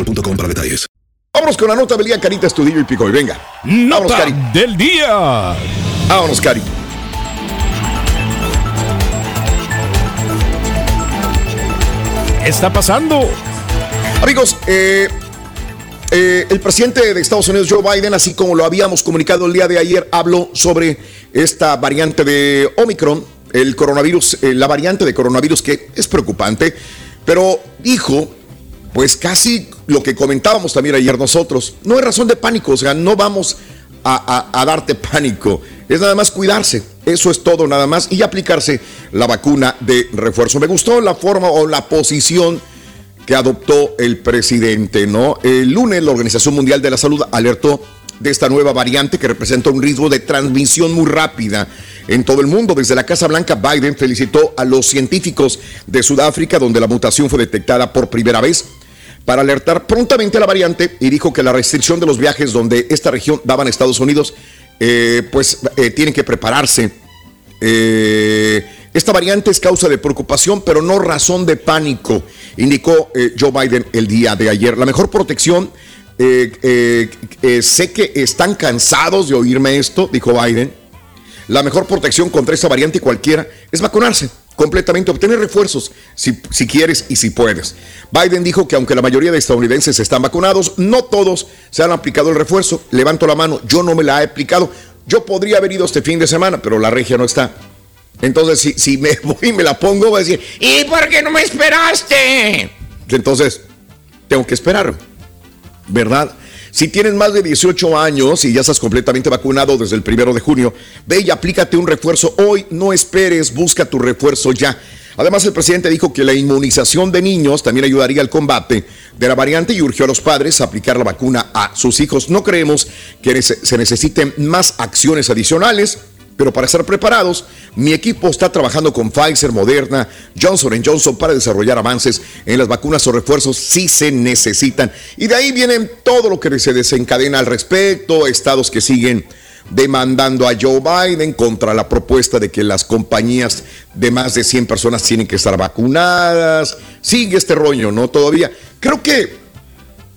mobile.com para detalles.
Vámonos con la nota del día, Carita Estudillo y Pico. Y venga.
Nota Cari. del día.
Vámonos, Cari.
¿Qué está pasando?
Amigos, eh, eh, el presidente de Estados Unidos, Joe Biden, así como lo habíamos comunicado el día de ayer, habló sobre esta variante de Omicron el coronavirus, eh, la variante de coronavirus que es preocupante, pero dijo, pues casi lo que comentábamos también ayer nosotros, no hay razón de pánico, o sea, no vamos a, darte pánico, es nada más cuidarse, eso es todo nada más, y aplicarse la vacuna de refuerzo. Me gustó la forma o la posición que adoptó el presidente, ¿no? El lunes la Organización Mundial de la Salud alertó de esta nueva variante que representa un riesgo de transmisión muy rápida en todo el mundo. Desde la Casa Blanca, Biden felicitó a los científicos de Sudáfrica, donde la mutación fue detectada por primera vez, para alertar prontamente a la variante y dijo que la restricción de los viajes donde esta región daban a Estados Unidos, eh, pues eh, tienen que prepararse. Eh, esta variante es causa de preocupación, pero no razón de pánico, indicó Joe Biden el día de ayer. La mejor protección, sé que están cansados de oírme esto, dijo Biden, la mejor protección contra esta variante cualquiera es vacunarse completamente, obtener refuerzos si, si, quieres y si puedes. Biden dijo que aunque la mayoría de estadounidenses están vacunados, no todos se han aplicado el refuerzo. Levanto la mano, yo no me la he aplicado. Yo podría haber ido este fin de semana, pero la regia no está. Entonces, si, si me [LAUGHS] voy y me la pongo, voy a decir, ¿y por qué no me esperaste? Entonces, tengo que esperar, ¿verdad? Si tienes más de 18 años y ya estás completamente vacunado desde el primero de junio, ve y aplícate un refuerzo hoy. No esperes, busca tu refuerzo ya. Además, el presidente dijo que la inmunización de niños también ayudaría al combate de la variante y urgió a los padres a aplicar la vacuna a sus hijos. No creemos que se necesiten más acciones adicionales pero para estar preparados, mi equipo está trabajando con Pfizer, Moderna, Johnson Johnson para desarrollar avances en las vacunas o refuerzos si se necesitan. Y de ahí vienen todo lo que se desencadena al respecto, estados que siguen demandando a Joe Biden contra la propuesta de que las compañías de más de 100 personas tienen que estar vacunadas. Sigue este rollo, ¿no? Todavía. Creo que,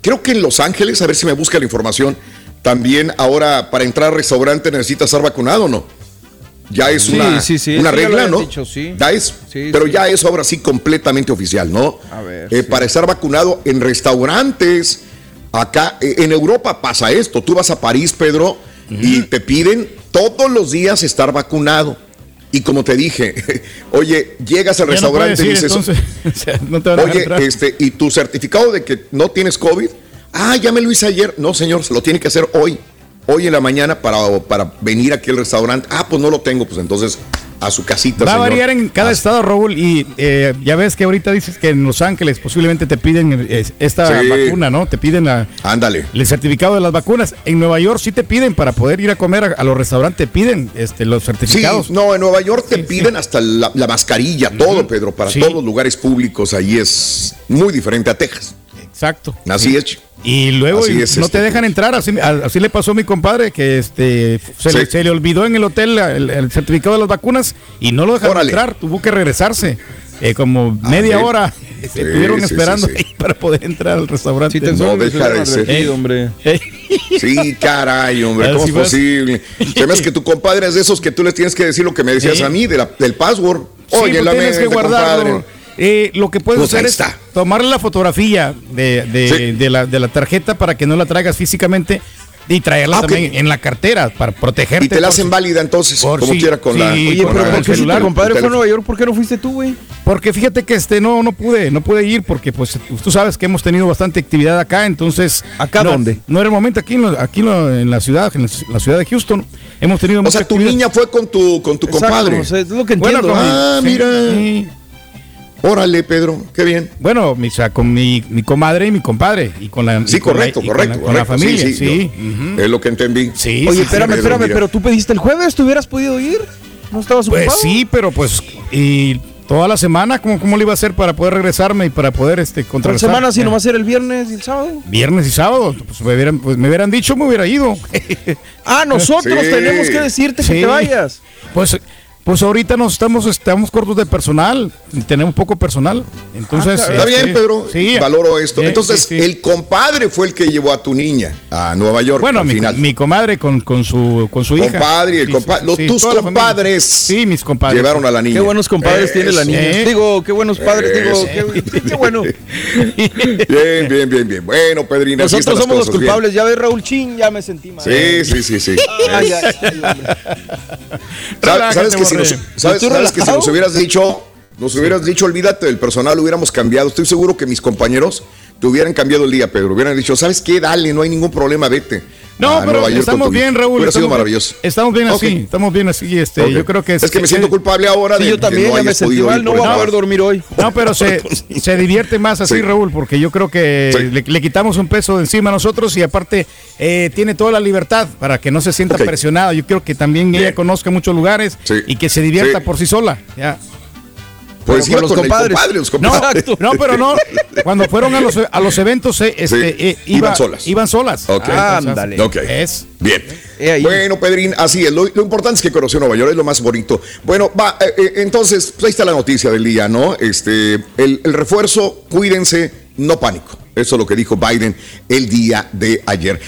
creo que en Los Ángeles, a ver si me busca la información, también ahora para entrar al restaurante necesitas estar vacunado, ¿no? Ya es una, una regla, ¿no? ya es, pero ya es ahora sí completamente oficial, ¿no? A ver, eh, para estar vacunado en restaurantes, acá eh, en Europa pasa esto. Tú vas a París, Pedro, y te piden todos los días estar vacunado. Y como te dije, [LAUGHS] oye, llegas al restaurante y dices, oye, este, y tu certificado de que no tienes COVID, ah, ya me lo hice ayer. No, señor, se lo tiene que hacer hoy hoy en la mañana para, para venir aquí al restaurante. Ah, pues no lo tengo, pues entonces a su casita.
Va a variar en cada estado, Raúl, y eh, ya ves que ahorita dices que en Los Ángeles posiblemente te piden eh, esta vacuna, ¿no? Te piden la,
Ándale.
el certificado de las vacunas. En Nueva York sí te piden para poder ir a comer a, los restaurantes, te piden este, los certificados.
Sí, no, en Nueva York te piden hasta la, mascarilla, todo, Pedro, para todos los lugares públicos. Ahí es muy diferente a Texas.
Exacto.
Así es.
Y luego no te este. dejan entrar, así, así, le pasó a mi compadre, que este se, le, olvidó en el hotel el, certificado de las vacunas y no lo dejaron entrar, tuvo que regresarse. Eh, como ah, media hora [LAUGHS] estuvieron esperando para poder entrar al restaurante.
no deja de ser. hombre. [LAUGHS] Sí, caray, hombre, ¿cómo es posible? [LAUGHS] Se que tu compadre es de esos que tú les tienes que decir lo que me decías a mí del password.
Oye, pues la tienes que guardarlo. Eh, lo que puedes pues hacer es tomarle la fotografía de, la, tarjeta para que no la traigas físicamente y traerla ah, también en la cartera para protegerte.
Y te la hacen válida entonces, como quiera con la.
Oye, pero ¿por qué celular, compadre fue a Nueva York? ¿Por qué no fuiste tú, güey?
Porque fíjate que este no no pude, no pude ir porque pues tú sabes que hemos tenido bastante actividad acá, entonces.
¿Acá dónde?
No era el momento aquí, en, aquí en la ciudad, en la ciudad de Houston. Hemos tenido.
O sea, tu niña fue con tu con tu compadre.
es lo que entiendo.
ah, mira. Órale, Pedro, qué bien.
Bueno, mi, con mi, comadre y mi compadre. Y con la,
sí, correcto, correcto,
con la, familia, sí.
Es lo que entendí.
Sí, Oye, espérame, espérame, pero tú pediste el jueves, ¿tú hubieras podido ir? ¿No estabas
ocupado? Pues sí, pero pues. Y toda la semana, ¿cómo, ¿cómo le iba a hacer para poder regresarme y para poder este, contrarrestar?
¿La semana si no va a ser el viernes y el sábado?
Viernes y sábado, pues me hubieran, pues, me hubieran dicho, me hubiera ido.
ah, nosotros [LAUGHS] tenemos que decirte que te vayas.
Pues pues ahorita nos estamos, estamos cortos de personal, tenemos poco personal. Entonces,
ah, está bien, Pedro. Sí, valoro esto. Entonces, el compadre fue el que llevó a tu niña a Nueva York.
Bueno, mi, final. mi comadre con, con, su, con su hija.
Compadre, el compadre. Los, tus compadres.
Sí, mis compadres.
Llevaron a la niña.
Qué buenos compadres tiene la niña. Digo, qué buenos padres. Digo, qué, bueno. [LAUGHS]
bien, bien, bien, bien. Bueno, Pedrino.
Nosotros somos los culpables. Ya ves, Raúl Chin, ya me sentí mal.
Sí, sí, sí, sí. ¿Sabes, que si nos, sabes que si nos hubieras dicho nos hubieras dicho, olvídate del personal, hubiéramos cambiado. Estoy seguro que mis compañeros te hubieran cambiado el día, Pedro. Hubieran dicho, ¿sabes qué? Dale, no hay ningún problema, vete.
No, pero estamos bien, Raúl.
Hubiera sido maravilloso.
Estamos bien así, estamos bien así. Este, Yo creo que
es, que me siento culpable ahora
de yo también no ya me sentí mal, no voy a poder dormir hoy. [LAUGHS]
No, pero se, [LAUGHS] se divierte más así, Raúl, porque yo creo que le, quitamos un peso de encima a nosotros y aparte eh, tiene toda la libertad para que no se sienta presionada. Yo creo que también ella conozca muchos lugares y que se divierta por sí sola. Ya.
Pues con los compadres.
No, pero no. Cuando fueron a los, a los eventos, eh, este, eh, iban solas. Iban solas.
Ok. Ándale. Es. Bien. Bueno, Pedrín, así es. Lo, importante es que conoció Nueva York, es lo más bonito. Bueno, va, eh, entonces, pues ahí está la noticia del día, ¿no? Este, el, el refuerzo, cuídense, no pánico. Eso es lo que dijo Biden el día de ayer.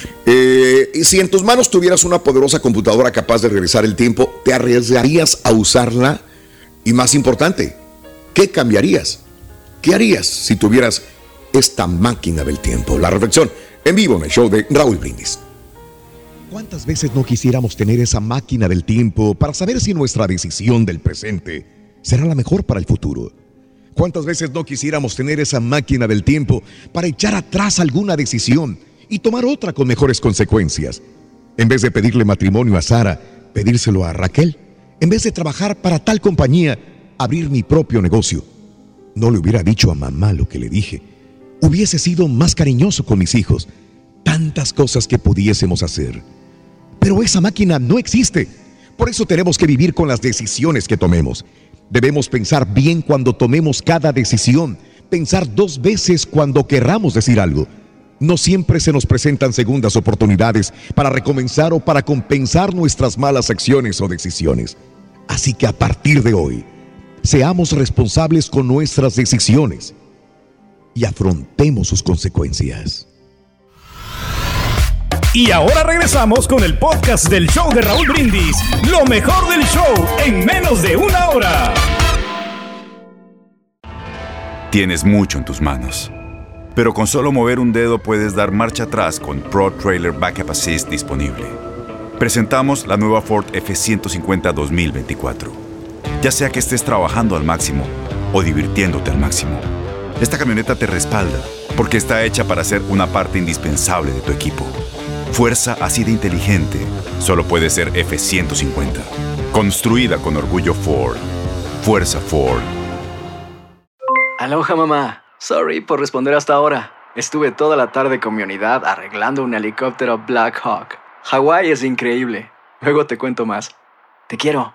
si en tus manos tuvieras una poderosa computadora capaz de regresar el tiempo, ¿te arriesgarías a usarla? Y más importante, ¿Qué cambiarías? ¿Qué harías si tuvieras esta máquina del tiempo? La reflexión en vivo en el show de Raúl Brindis.
¿Cuántas veces no quisiéramos tener esa máquina del tiempo para saber si nuestra decisión del presente será la mejor para el futuro? ¿Cuántas veces no quisiéramos tener esa máquina del tiempo para echar atrás alguna decisión y tomar otra con mejores consecuencias? En vez de pedirle matrimonio a Sara, pedírselo a Raquel. En vez de trabajar para tal compañía, abrir mi propio negocio. No le hubiera dicho a mamá lo que le dije. Hubiese sido más cariñoso con mis hijos. Tantas cosas que pudiésemos hacer. Pero esa máquina no existe. Por eso tenemos que vivir con las decisiones que tomemos. Debemos pensar bien cuando tomemos cada decisión. Pensar dos veces cuando querramos decir algo. No siempre se nos presentan segundas oportunidades para recomenzar o para compensar nuestras malas acciones o decisiones. Así que a partir de hoy, seamos responsables con nuestras decisiones y afrontemos sus consecuencias.
Y ahora regresamos con el podcast del show de Raúl Brindis, lo mejor del show en menos de una hora.
Tienes mucho en tus manos, pero con solo mover un dedo puedes dar marcha atrás con Pro Trailer Backup Assist disponible. Presentamos la nueva Ford F150 2024 ya sea que estés trabajando al máximo o divirtiéndote al máximo. Esta camioneta te respalda porque está hecha para ser una parte indispensable de tu equipo. Fuerza así de inteligente solo puede ser F-150. Construida con orgullo Ford. Fuerza Ford.
Aloha mamá. Sorry por responder hasta ahora. Estuve toda la tarde con mi unidad arreglando un helicóptero Black Hawk. Hawái es increíble. Luego te cuento más. Te quiero.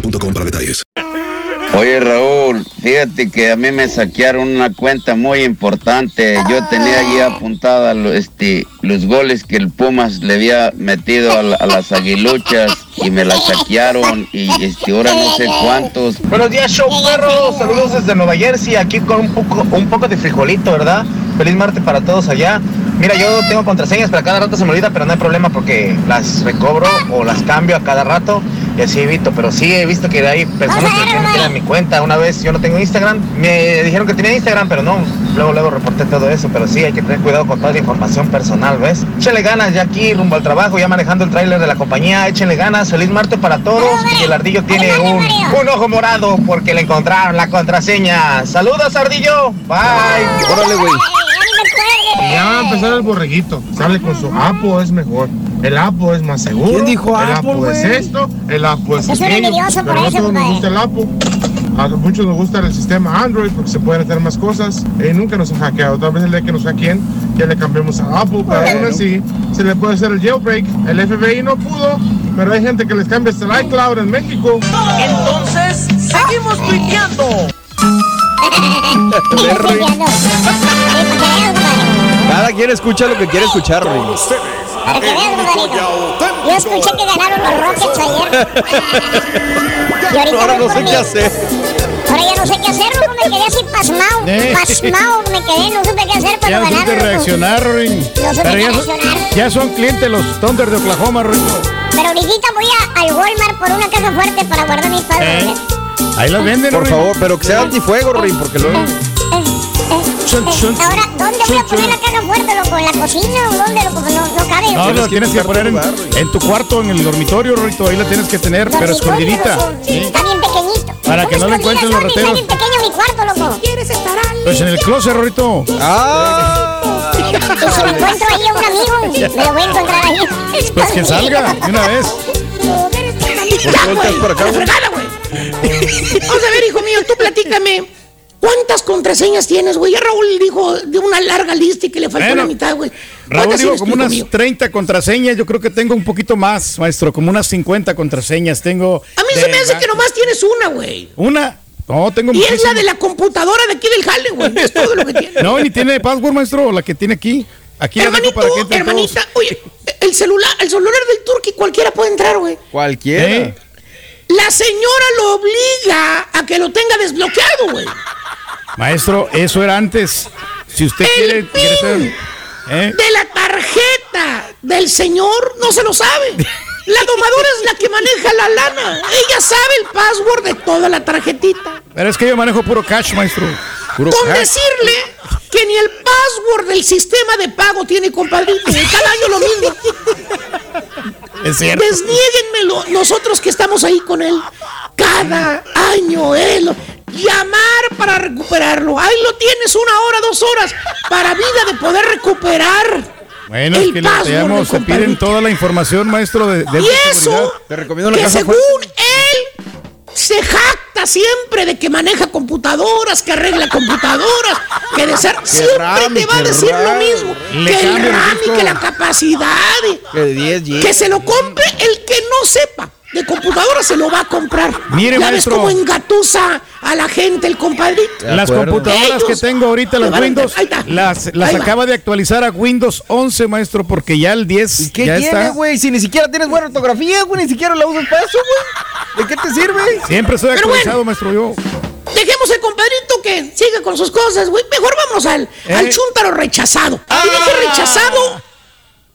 boostmobile para detalles.
Oye Raúl, fíjate que a mí me saquearon una cuenta muy importante. Yo tenía allí apuntada este, los goles que el Pumas le había metido a, las aguiluchas y me la saquearon y este, ahora no sé cuántos.
Buenos días, show perros. Saludos desde Nueva Jersey, aquí con un poco, un poco de frijolito, ¿verdad? Feliz martes para todos allá. Mira, yo tengo contraseñas, pero cada rato se me olvida, pero no hay problema porque las recobro o las cambio a cada rato y así evito. Pero sí he visto que hay personas que tienen mi cuenta. Una vez yo no tengo Instagram, me dijeron que tenía Instagram, pero no. Luego, luego reporté todo eso, pero sí hay que tener cuidado con toda la información personal, ¿ves? Échenle ganas ya aquí rumbo al trabajo, ya manejando el tráiler de la compañía. Échenle ganas, feliz martes para todos. Y el ardillo tiene un, un ojo morado porque le encontraron la contraseña. Saludos, ardillo. Bye.
Órale, güey.
Ya va a empezar el borreguito. Sale con su Apo es mejor. El Apo es más seguro.
¿Quién dijo
El
Apple,
Apo es esto. El Apo es
Es un
aquello.
envidioso por
Pero no a
eso,
todos nos
compadre.
gusta el Apo. A muchos nos gusta el sistema Android porque se pueden hacer más cosas. Y nunca nos han hackeado. Tal vez el día que nos hackeen ya le cambiamos a Apple. Pero aún así se le puede hacer el jailbreak. El FBI no pudo. Pero hay gente que les cambia hasta el iCloud en México.
Entonces, seguimos tuiteando. [LAUGHS]
Cada quien escucha lo que quiere escuchar, güey.
Para que veas, compadrito. Yo escuché que ganaron los Rockets ayer. [LAUGHS] Y ahorita
Ahora no sé qué hacer.
Ahora ya no sé qué hacer, loco. Me quedé así pasmado. [LAUGHS]
Eh.
Pasmado me quedé. No supe qué hacer
Ya
cuando
no
ganaron. loco.
reaccionar, Rorín.
No supe
Pero ya, son-
reaccionar.
ya son clientes los Thunder de Oklahoma, Rorín.
Pero ahorita voy a, al Walmart por una caja fuerte para guardar mis padres.
Eh, Ahí las venden,
Por favor, pero que sea antifuego, Rin, porque luego.
Ahora, ¿dónde voy a poner la caja fuerte, loco? ¿En la cocina o dónde, loco? No, no cabe.
No, lo tienes que poner en, en tu cuarto, en el dormitorio, Rorito. Ahí la tienes que tener, pero escondidita. Sí.
Está bien pequeñito.
Para que no la encuentren los
Está
rateros.
bien pequeño mi cuarto, loco. ¿Quieres estar al
Pues en el closet, Rorito.
¡Ah!
Y si me encuentro ahí a un amigo, me lo voy a encontrar ahí.
Pues que salga de una vez.
¿Por qué volteas para acá, güey?
fregada, güey. Vamos a ver, hijo mío, tú platícame. ¿Cuántas contraseñas tienes, güey? Ya Raúl dijo de una larga lista y que le faltó
Bueno,
la mitad, güey.
Raúl
¿Cuántas
digo
tienes
como unas
mío?
30 contraseñas. Yo creo que tengo un poquito más, maestro. Como unas 50 contraseñas. Tengo.
A mí
de
se me hace que nomás tienes una, güey.
Una. No, tengo
Y es la de la computadora de aquí del jale, güey. Es todo lo que tiene. [LAUGHS]
No, ni tiene password, maestro. La que tiene aquí. Aquí dejo para que todos.
Hermanita, oye, el celular, el celular del Turqui cualquiera puede entrar, güey.
Cualquiera.
¿Eh?
La señora lo obliga a que lo tenga desbloqueado, güey.
Maestro, eso era antes. Si usted quiere, quiere ser. ¿eh?
De la tarjeta del señor no se lo sabe. La domadora es la que maneja la lana. Ella sabe el password de toda la tarjetita.
Pero es que yo manejo puro cash, maestro. Puro
Con
cash.
decirle que ni el password del sistema de pago tiene compadrito. Cada año lo mismo.
Es cierto.
Desniéguenmelo nosotros que estamos ahí con él. Cada año él. Llamar para recuperarlo. Ahí lo tienes una hora, dos horas. Para vida de poder recuperar.
Bueno, es
el
que le se piden toda la información, maestro, de, de
Y eso,
Te recomiendo una
que según él se jacta siempre de que maneja computadoras, que arregla computadoras, que de ser siempre
RAM,
te va a decir lo mismo,
Le
que el RAM y que la capacidad,
Que de 10
que se lo compre el que no sepa de computadora se lo va a comprar.
Mire,
ya ves
maestro.
cómo engatusa a la gente el compadrito.
Las computadoras que tengo ahorita, las Windows, las, las acaba de actualizar a Windows 11, maestro, porque ya el 10
¿Qué
ya
tiene, güey? Si ni siquiera tienes buena ortografía, güey, ni siquiera la usas para eso, güey. ¿De qué te sirve?
Siempre estoy actualizado, maestro, yo.
Dejemos el compadrito que siga con sus cosas, güey. Mejor vamos al,
Eh.
al chúntaro rechazado. Y dije rechazado,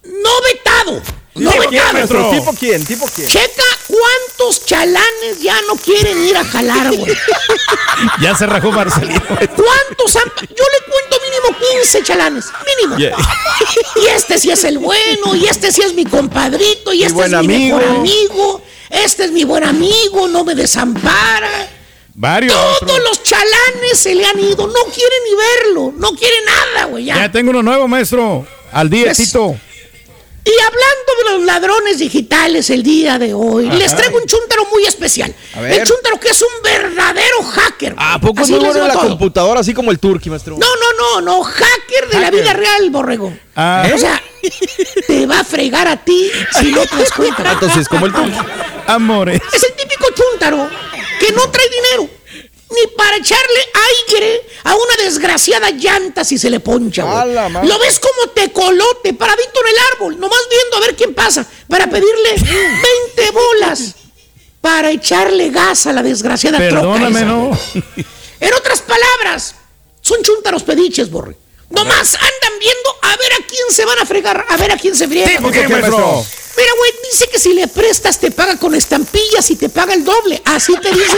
no vetado. No
¿Tipo quién? ¿Tipo quién? ¿Tipo quién?
Checa cuántos chalanes ya no quieren ir a jalar, güey. [LAUGHS]
Ya se rajó Marcelino.
¿Cuántos han.? Yo le cuento mínimo 15 chalanes. Mínimo. Y este sí es el bueno, y este sí es mi compadrito, y
Mi
este
buen
es mi mejor
amigo.
Este es mi buen amigo, no me desampara.
Varios.
Todos los chalanes se le han ido, no quieren ni verlo, no quieren nada, güey. Ya.
Ya tengo uno nuevo, maestro. Al día,
Pues,
Tito.
Y hablando de los ladrones digitales el día de hoy,
Ajá.
les traigo un chúntaro muy especial. El chúntaro que es un verdadero hacker.
¿A poco
Así les
bueno la
todo.
computadora, así como el turqui, maestro?
No, no, no, no, hacker de la vida real, borrego.
Ah.
O sea, te va a fregar a ti si no te das cuenta.
Entonces, como el turqui.
Amores.
Es el típico chúntaro que no trae dinero. Ni para echarle aire a una desgraciada llanta si se le poncha. Lo ves como tecolote, paradito en el árbol, nomás viendo a ver quién pasa, para pedirle 20 bolas para echarle gas a la desgraciada troca
Perdóname,
esa,
no.
En otras palabras, son chúntaros pediches, borre. Nomás andan viendo a ver a quién se van a fregar, a ver a quién se friega.
¿Por qué, maestro?
Mira, güey, dice que si le prestas te paga con estampillas y te paga el doble. Así te dice. [LAUGHS]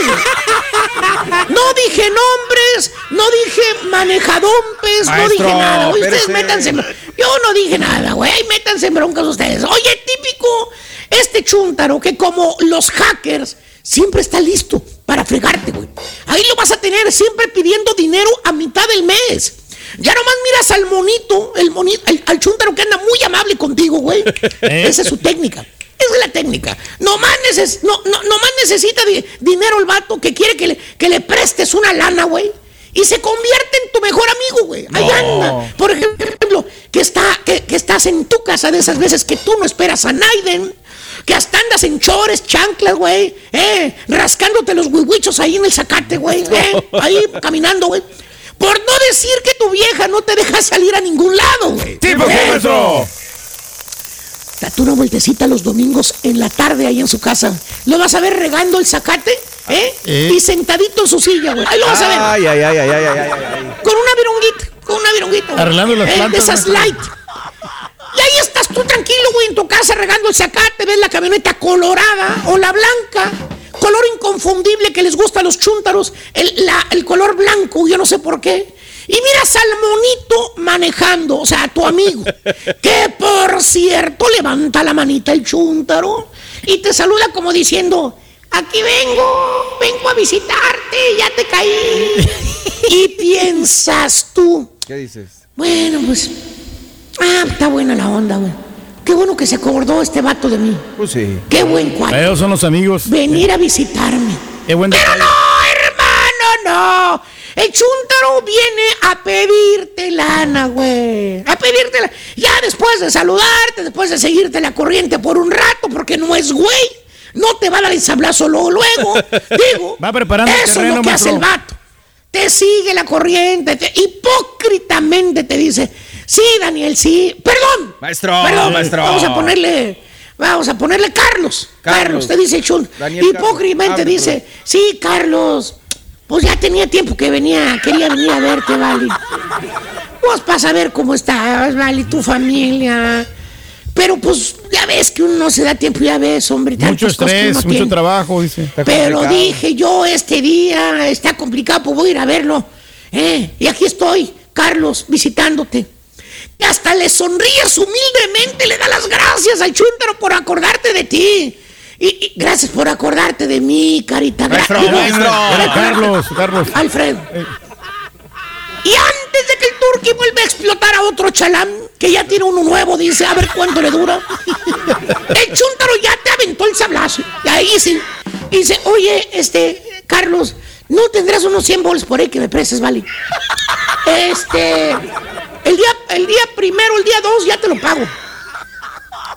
No dije nombres, no dije manejadompes, no dije nada. Oye, ustedes métanse. Yo no dije nada, güey. Métanse en broncas ustedes. Oye, típico, este chuntaro que como los hackers siempre está listo para fregarte, güey. Ahí lo vas a tener siempre pidiendo dinero a mitad del mes. Ya nomás miras al monito, el monito, al, chuntaro que anda muy amable contigo, güey. [LAUGHS] ¿Eh? Esa es su técnica. Esa es la técnica. Nomás, neces no, no, nomás necesita dinero el vato que quiere que le, que le prestes una lana, güey. Y se convierte en tu mejor amigo, güey. Ahí anda. Por ejemplo, que, está, que, estás en tu casa de esas veces que tú no esperas a Naiden. Que hasta andas en chores, chanclas, güey. Eh, rascándote los huihuichos ahí en el zacate, güey. [LAUGHS] Eh, ahí caminando, güey. Por no decir que tu vieja no te deja salir a ningún lado, güey.
¿Sí, por qué, maestro?
Date una vueltecita los domingos en la tarde ahí en su casa. Lo vas a ver regando el zacate, ¿eh? ¿Eh? Y sentadito en su silla, güey. Ahí lo vas a ver.
Ay, ay, ay, ay, ay, ay, ay.
Con una vironguita, con una vironguita.
Arreglando las plantas.
De esas light. Y ahí estás tú tranquilo, güey, en tu casa regando el zacate, ves la camioneta colorada o la blanca color inconfundible que les gusta a los chúntaros, el, color blanco, yo no sé por qué. Y miras al monito manejando, o sea, a tu amigo, [LAUGHS] que por cierto levanta la manita el chúntaro y te saluda como diciendo, aquí vengo, vengo a visitarte, ya te caí. [LAUGHS] y piensas tú.
¿Qué dices?
Bueno, pues, ah, está buena la onda, güey. Qué bueno que se acordó este vato de mí.
Pues sí.
Qué buen cuate.
Ellos son los amigos.
Venir a visitarme.
Qué buen
Pero no, hermano, no. El chúntaro viene a pedirte lana, güey. A pedirte la... Ya después de saludarte, después de seguirte la corriente por un rato, porque no es güey. No te va a dar el sablazo luego, luego. [LAUGHS] Digo,
va preparando
eso es lo que hace el vato. Te sigue la corriente, hipócritamente te dice, Sí, Daniel, sí. Perdón.
Maestro,
perdón.
maestro.
Vamos a ponerle. Vamos a ponerle Carlos. Carlos, te dice Chun. Hipócritamente dice, sí, Carlos. Pues ya tenía tiempo que venía, quería venir a verte, Vali. Pues para saber cómo estás, Vali, tu familia. Pero pues ya ves que uno no se da tiempo, ya ves, hombre.
Mucho estrés, mucho trabajo, dice.
Pero dije yo, este día está complicado, pues voy a ir a verlo. ¿eh? Y aquí estoy, Carlos, visitándote hasta le sonríes humildemente, le da las gracias al chúntaro por acordarte de ti. Y, gracias por acordarte de mí, carita.
Maestro, Carlos, Carlos.
Alfred. Y antes de que el turqui vuelva a explotar a otro chalán, que ya tiene uno nuevo, dice, a ver cuánto le dura. El chúntaro ya te aventó el sablazo. Y ahí sí. Dice, oye, este, Carlos, ¿no tendrás unos 100 bols por ahí que me prestes, vale? Este, el día, el día primero, el día dos, ya te lo pago.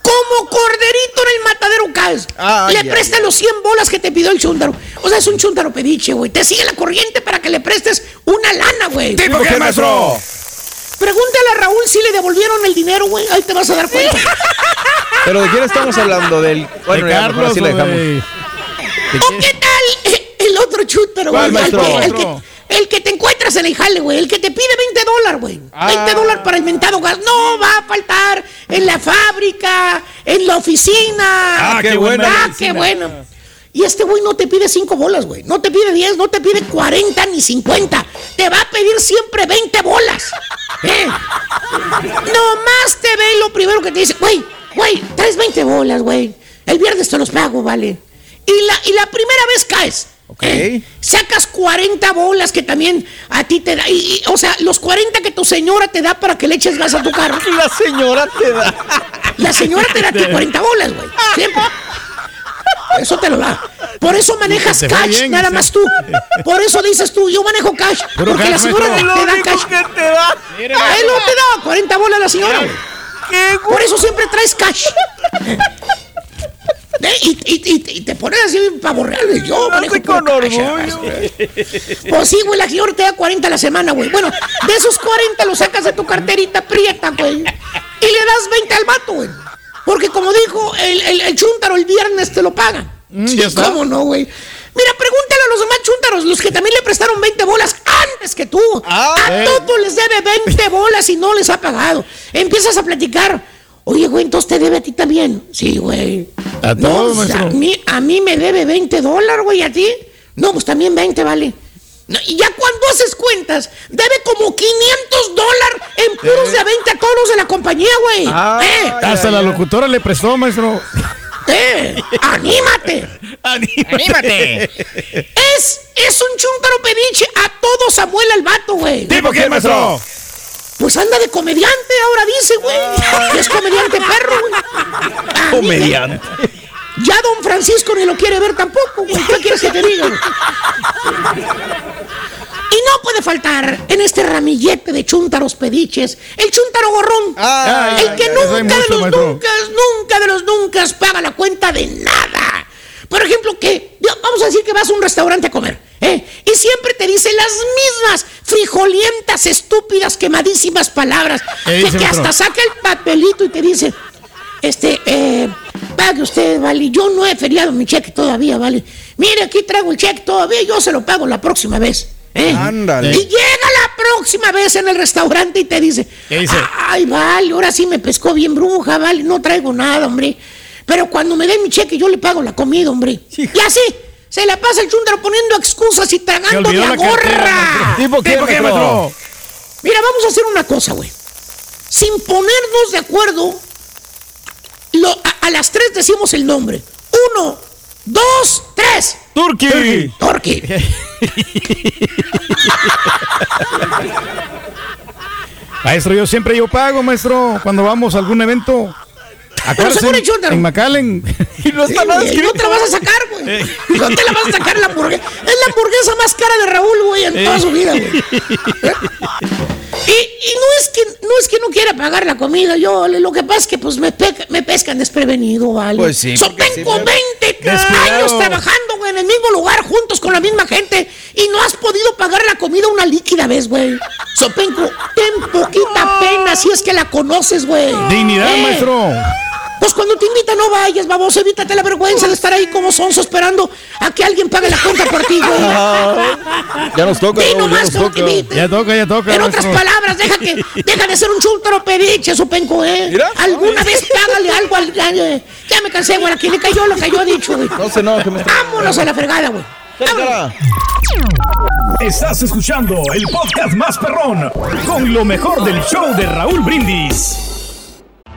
Como corderito en el matadero caes. le prestas los 100 bolas que te pidió el chúndaro. O sea, es un chúndaro pediche, güey. Te sigue la corriente para que le prestes una lana, güey.
¿Tipo qué, maestro?
Pregúntale a Raúl si le devolvieron el dinero, güey. Ahí te vas a dar cuenta. [LAUGHS]
Pero ¿de quién estamos hablando? Del.
Bueno, de Carlos, así le dejamos.
¿O qué tal el otro chúndaro, güey? El que te encuentras en el jale, güey. El que te pide 20 dólares, güey. 20 ah. dólares para el mentado gas. No va a faltar en la fábrica, en la oficina.
Ah, qué bueno.
Ah, qué bueno. Y este güey no te pide 5 bolas, güey. No te pide 10, no te pide 40 ni 50. Te va a pedir siempre 20 bolas. [LAUGHS] ¿Eh? Nomás te ve lo primero que te dice, güey, güey, traes 20 bolas, güey. El viernes te los pago, vale. Y la, y la primera vez caes.
Ok.
sacas 40 bolas que también a ti te da. o sea, los 40 que tu señora te da para que le eches gas a tu carro. [LAUGHS]
La señora te da.
La señora te da 40 bolas, güey. Siempre. Eso te lo da. Por eso manejas cash, nada más tú. Por eso dices tú, yo manejo cash. porque la señora te da cash.
Que te da.
Él no te da 40 bolas la señora, güey. Por eso siempre traes cash. [LAUGHS] Y, te pones así pavo real. Yo manejo
con orgullo.
Pues sí, güey, la señora te da 40 a la semana, güey. Bueno, de esos 40 los sacas de tu carterita prieta, güey. Y le das 20 al vato, güey. Porque como dijo el, el, el chúntaro, el viernes te lo paga. Mm, ¿Cómo no, güey? Mira, pregúntale a los demás chúntaros, los que también le prestaron 20 bolas antes que tú. a todos les debe 20 bolas y no les ha pagado. Empiezas a platicar. Oye, güey, entonces te debe a ti también. Sí, güey.
A todos, maestro.
A mí, a mí me debe 20 dólares, güey, a ti. No, pues también 20, vale. y ya cuando haces cuentas, debe como 500 dólares en puros de 20 a todos los de la compañía, güey. ¿Eh?
Hasta la locutora le prestó, maestro.
¡Eh! ¡Anímate!
¡Anímate!
Es, es un chúntaro pediche a todo Samuel el vato, güey.
¿Tipo qué, maestro?
Pues anda de comediante, ahora dice, güey. Es comediante perro, güey.
Comediante.
Ya don Francisco ni lo quiere ver tampoco, güey. ¿Qué quieres que te diga? Y no puede faltar en este ramillete de chúntaros pediches el chúntaro gorrón. el que nunca de los nunca, nunca de los nunca paga la cuenta de nada. Por ejemplo, que vamos a decir que vas a un restaurante a comer, ¿eh? Y siempre te dice las mismas frijolientas, estúpidas, quemadísimas palabras. Que, que hasta saca el papelito y te dice, este, eh, pague usted, vale. Yo no he feriado mi cheque todavía, vale. Mire, aquí traigo el cheque todavía, yo se lo pago la próxima vez. ¿eh?
Ándale.
Y llega la próxima vez en el restaurante y te dice, ay, vale, ahora sí me pescó bien bruja, vale, no traigo nada, hombre. Pero cuando me dé mi cheque yo le pago la comida, hombre. Y así, se la pasa el chúndaro poniendo excusas y tragando la, gorra.
¿Tipo qué, Mira,
vamos a hacer una cosa, güey. Sin ponernos de acuerdo, a, las tres decimos el nombre. Uno, dos, tres.
Turkey.
Turkey. [LAUGHS]
maestro, yo siempre yo pago, maestro, cuando vamos a algún evento.
Acuérdate
en, en McAllen.
y no está nada No te la vas a sacar, güey. No te la vas a sacar la hamburguesa. Es la hamburguesa más cara de Raúl, güey, en toda su vida, güey. [LAUGHS] Y, no es que no es que no quiera pagar la comida, yo lo que pasa es que pues me, me pescan desprevenido, ¿vale?
Pues sí.
So, tengo 20 años trabajando, güey, en el mismo lugar, juntos con la misma gente, y no has podido pagar la comida una líquida vez, güey. Sopenco, ten poquita pena si es que la conoces, güey.
Dignidad,
Eh.
maestro.
Pues cuando te invita no vayas, vamos, evítate la vergüenza de estar ahí como sonso esperando a que alguien pague la cuenta por ti, güey.
Ya nos toca,
Di
Raúl, ya
nomás
nos
como
toca.
que.
Ya toca, ya toca.
En otras palabras, deja que deja de ser un chúntaro pediche, Sopenco, ¿eh?
Mira.
Alguna vez págale algo al... Ya, ya me cansé, güey. Aquí le cayó lo que yo he dicho, güey.
No se enoje, maestro.
Vámonos a la fregada, güey.
Estás escuchando el podcast más perrón con lo mejor del show de Raúl Brindis.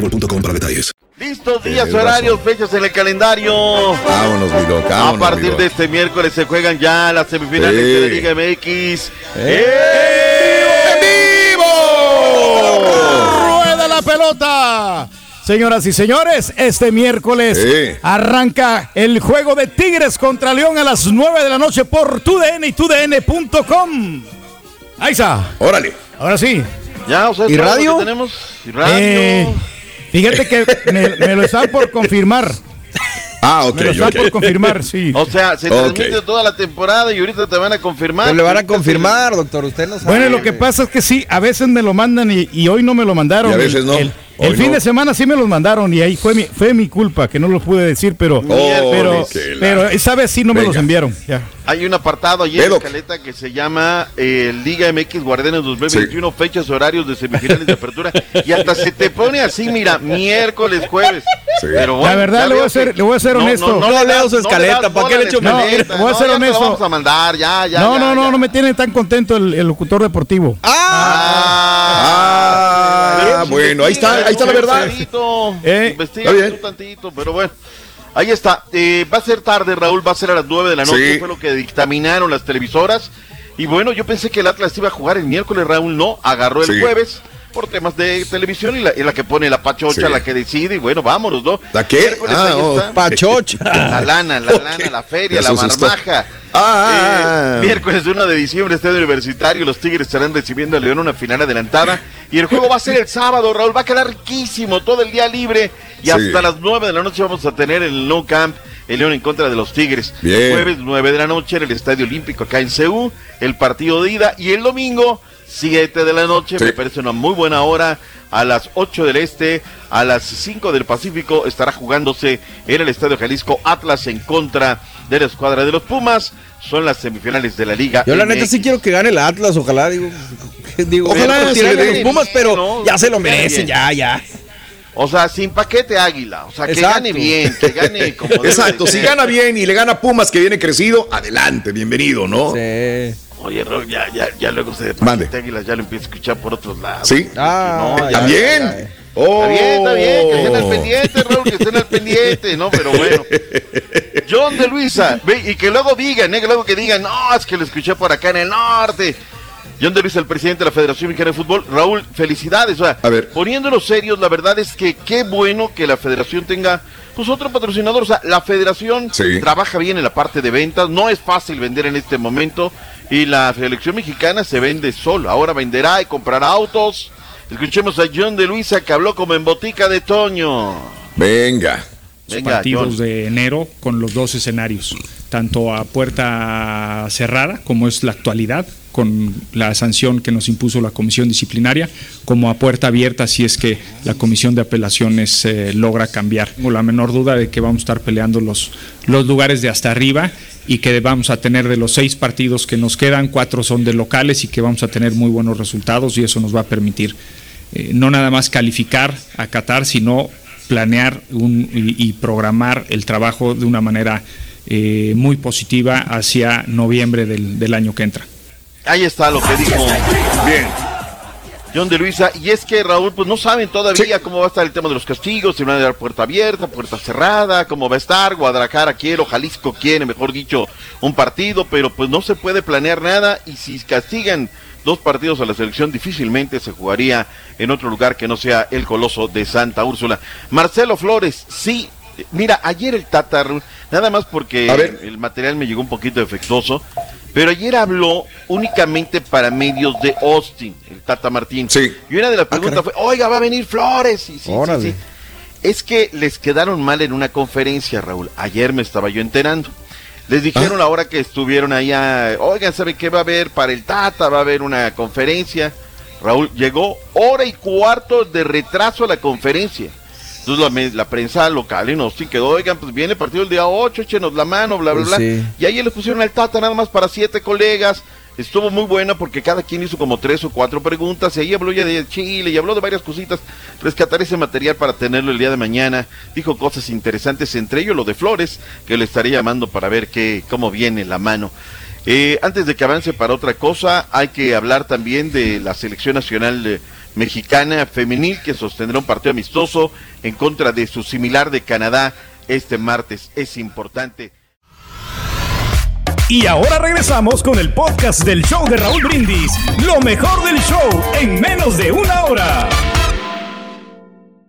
boostmobile.com para detalles.
Listos días, horarios, fechas en el calendario.
Vámonos, mi
A partir de este miércoles se juegan ya las semifinales
Sí.
de la Liga MX.
¡Rueda la pelota! Señoras y señores, este miércoles
Sí.
arranca el juego de Tigres contra León a las 9 de la noche por TUDN y TUDN.com. Ahí está.
Órale.
Ahora sí.
Ya, o sea,
¿Y radio?
tenemos. Y radio.
Eh, fíjate que me, me lo están por confirmar.
Ah, ok.
Me lo están por confirmar, sí.
O sea, se transmite toda la temporada y ahorita te van a confirmar.
Pues le van a confirmar, doctor. Usted no sabe.
Bueno, lo que pasa es que sí, a veces me lo mandan y, y hoy no me lo mandaron.
Y a veces no.
El,
Hoy
el fin
no.
de semana sí me los mandaron y ahí fue mi, fue mi culpa que no lo pude decir, pero, pero,
que la-
pero esa vez sí no me
Venga.
los enviaron. Ya.
Hay un apartado ayer en
Vedo.
Caleta que se llama eh, Liga MX Guardianes 2021, fechas, horarios de semifinales de apertura. y hasta se te pone así, mira, miércoles, jueves. Pero bueno,
La verdad, le voy a ser-
que
le voy a ser honesto.
No
le
leo su
le
escaleta, ¿para qué le
la
echo
No,
escaleta,
voy a ser honesto.
vamos a mandar, ya, ya.
no,
ya,
no, no,
ya.
no me tiene tan contento el, el locutor deportivo.
Ah, bueno, ahí está, ahí está la verdad.
Eh,
investiga tú tantito, pero bueno. Ahí está. Eh, va a ser tarde, Raúl, va a ser a las 9 de la noche,
Sí.
fue lo que dictaminaron las televisoras. Y bueno, yo pensé que el Atlas iba a jugar el miércoles, Raúl no, agarró el
Sí.
jueves por temas de televisión y la, y la que pone la pachocha,
Sí.
la que decide, y bueno, vámonos, ¿no?
¿La qué? Ah, oh.
Pachocha. [LAUGHS]
La lana, la lana, la feria, la marmaja.
Ah,
Eh, miércoles 1 de diciembre, Estadio Universitario, los Tigres estarán recibiendo a León una final adelantada. Y el juego va a ser el sábado, Raúl, va a quedar riquísimo, todo el día libre. Y
Sí.
hasta las 9 de la noche vamos a tener el No Camp, el León en contra de los Tigres.
Bien.
Jueves 9 de la noche en el Estadio Olímpico acá en Ceú, el partido de ida. Y el domingo 7 de la noche,
Sí.
me parece una muy buena hora. A las 8 del Este, a las 5 del Pacífico, estará jugándose en el Estadio Jalisco Atlas en contra de la escuadra de los Pumas. Son las semifinales de la Liga.
Yo la neta sí quiero que gane el Atlas, ojalá, digo. digo
Ojalá
pero
se dé.
los Pumas, pero
No,
ya se lo merecen, ya, ya.
O sea, sin paquete águila. O sea, que
Exacto.
gane bien, que gane como [LAUGHS]
Exacto,
de
si gana bien y le gana Pumas que viene crecido, adelante, bienvenido, ¿no?
Sí.
Oye, Ro, ya, ya, ya luego se de
Mande.
paquete águila ya lo empiezo a escuchar por otros lados.
¿Sí?
Ah,
No, ya,
¿También?
ya, ya.
Oh.
Está bien, está bien, que estén al pendiente, Raúl, que estén al pendiente, ¿no? Pero bueno. [LAUGHS] John de Luisa, ve, y que luego digan, ¿eh? Que luego que digan, no, es que lo escuché por acá en el norte. John de Luisa, el presidente de la Federación Mexicana de Fútbol. Raúl, felicidades. O sea,
A ver.
poniéndonos serios, la verdad es que qué bueno que la federación tenga pues otro patrocinador. O sea, la federación
Sí.
trabaja bien en la parte de ventas. No es fácil vender en este momento. Y la selección mexicana se vende solo. Ahora venderá y comprará autos. Escuchemos a John de Luisa que habló como en botica de Toño.
Venga.
los
Venga,
partidos
John.
de enero con los dos escenarios, tanto a puerta cerrada, como es la actualidad, con la sanción que nos impuso la comisión disciplinaria, como a puerta abierta si es que la comisión de apelaciones eh, logra cambiar. Tengo la menor duda de que vamos a estar peleando los, los lugares de hasta arriba y que vamos a tener de los seis partidos que nos quedan, cuatro son de locales y que vamos a tener muy buenos resultados y eso nos va a permitir eh, no nada más calificar a Qatar, sino planear un- y, y programar el trabajo de una manera eh, muy positiva hacia noviembre del, del año que entra.
Ahí está lo que dijo. Bien. John de Luisa, y es que Raúl, pues no saben todavía cómo va a estar el tema de los castigos, si van a dar puerta abierta, puerta cerrada, cómo va a estar, Guadalajara quiere, o Jalisco quiere, mejor dicho, un partido, pero pues no se puede planear nada, y si castigan dos partidos a la selección, difícilmente se jugaría en otro lugar que no sea el Coloso de Santa Úrsula. Marcelo Flores, sí, mira, ayer el Tata, Raúl, nada más porque
A ver.
el material me llegó un poquito defectuoso, pero ayer habló únicamente para medios de Austin, el Tata Martín.
Sí.
Y una de las preguntas fue, oiga, va a venir Flores. Y sí, sí, sí. Es que les quedaron mal en una conferencia, Raúl. Ayer me estaba yo enterando. Les dijeron ahora que estuvieron allá, oigan, ¿sabe qué va a haber para el Tata? Va a haber una conferencia. Raúl, llegó hora y cuarto de retraso a la conferencia. Entonces la, prensa local en Austin quedó, oigan, pues viene el partido el día 8, échenos la mano, bla, bla,
Pues
bla.
sí.
Y ahí les pusieron al Tata nada más para siete colegas. Estuvo muy buena porque cada quien hizo como tres o cuatro preguntas. Y ahí habló ya de Chile y habló de varias cositas. Rescatar ese material para tenerlo el día de mañana. Dijo cosas interesantes, entre ellos lo de Flores, que le estaría llamando para ver qué, cómo viene la mano. Eh, antes de que avance para otra cosa, hay que hablar también de la selección nacional eh, mexicana femenil que sostendrá un partido amistoso en contra de su similar de Canadá este martes. Es importante.
Y ahora regresamos con el podcast del show de Raúl Brindis. Lo mejor del show en menos de una hora.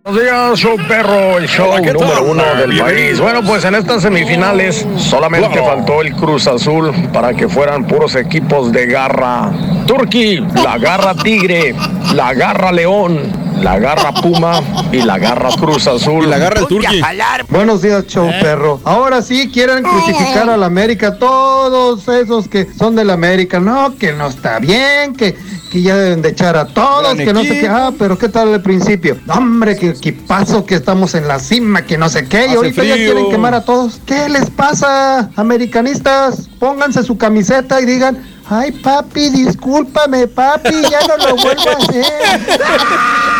Buenos días, show perro, el show número uno del país. Bueno, pues en estas semifinales solamente faltó el Cruz Azul para que fueran puros equipos de garra. Turqui, la garra tigre, la garra león, la garra puma y la garra Cruz Azul.
la garra el Turqui.
Buenos días, show perro. Ahora sí quieren crucificar a la América, todos esos que son de la América. No, que no está bien, que, que ya deben de echar a todos,
Gran
que no sé qué. Ah, pero ¿qué tal el principio? Hombre, que equipazo, que estamos en la cima, que no sé qué. Y
Hace
ahorita ya quieren quemar a todos. ¿Qué les pasa, americanistas? Pónganse su camiseta y digan, ay, papi, discúlpame, papi, ya no lo vuelvo a hacer. [LAUGHS]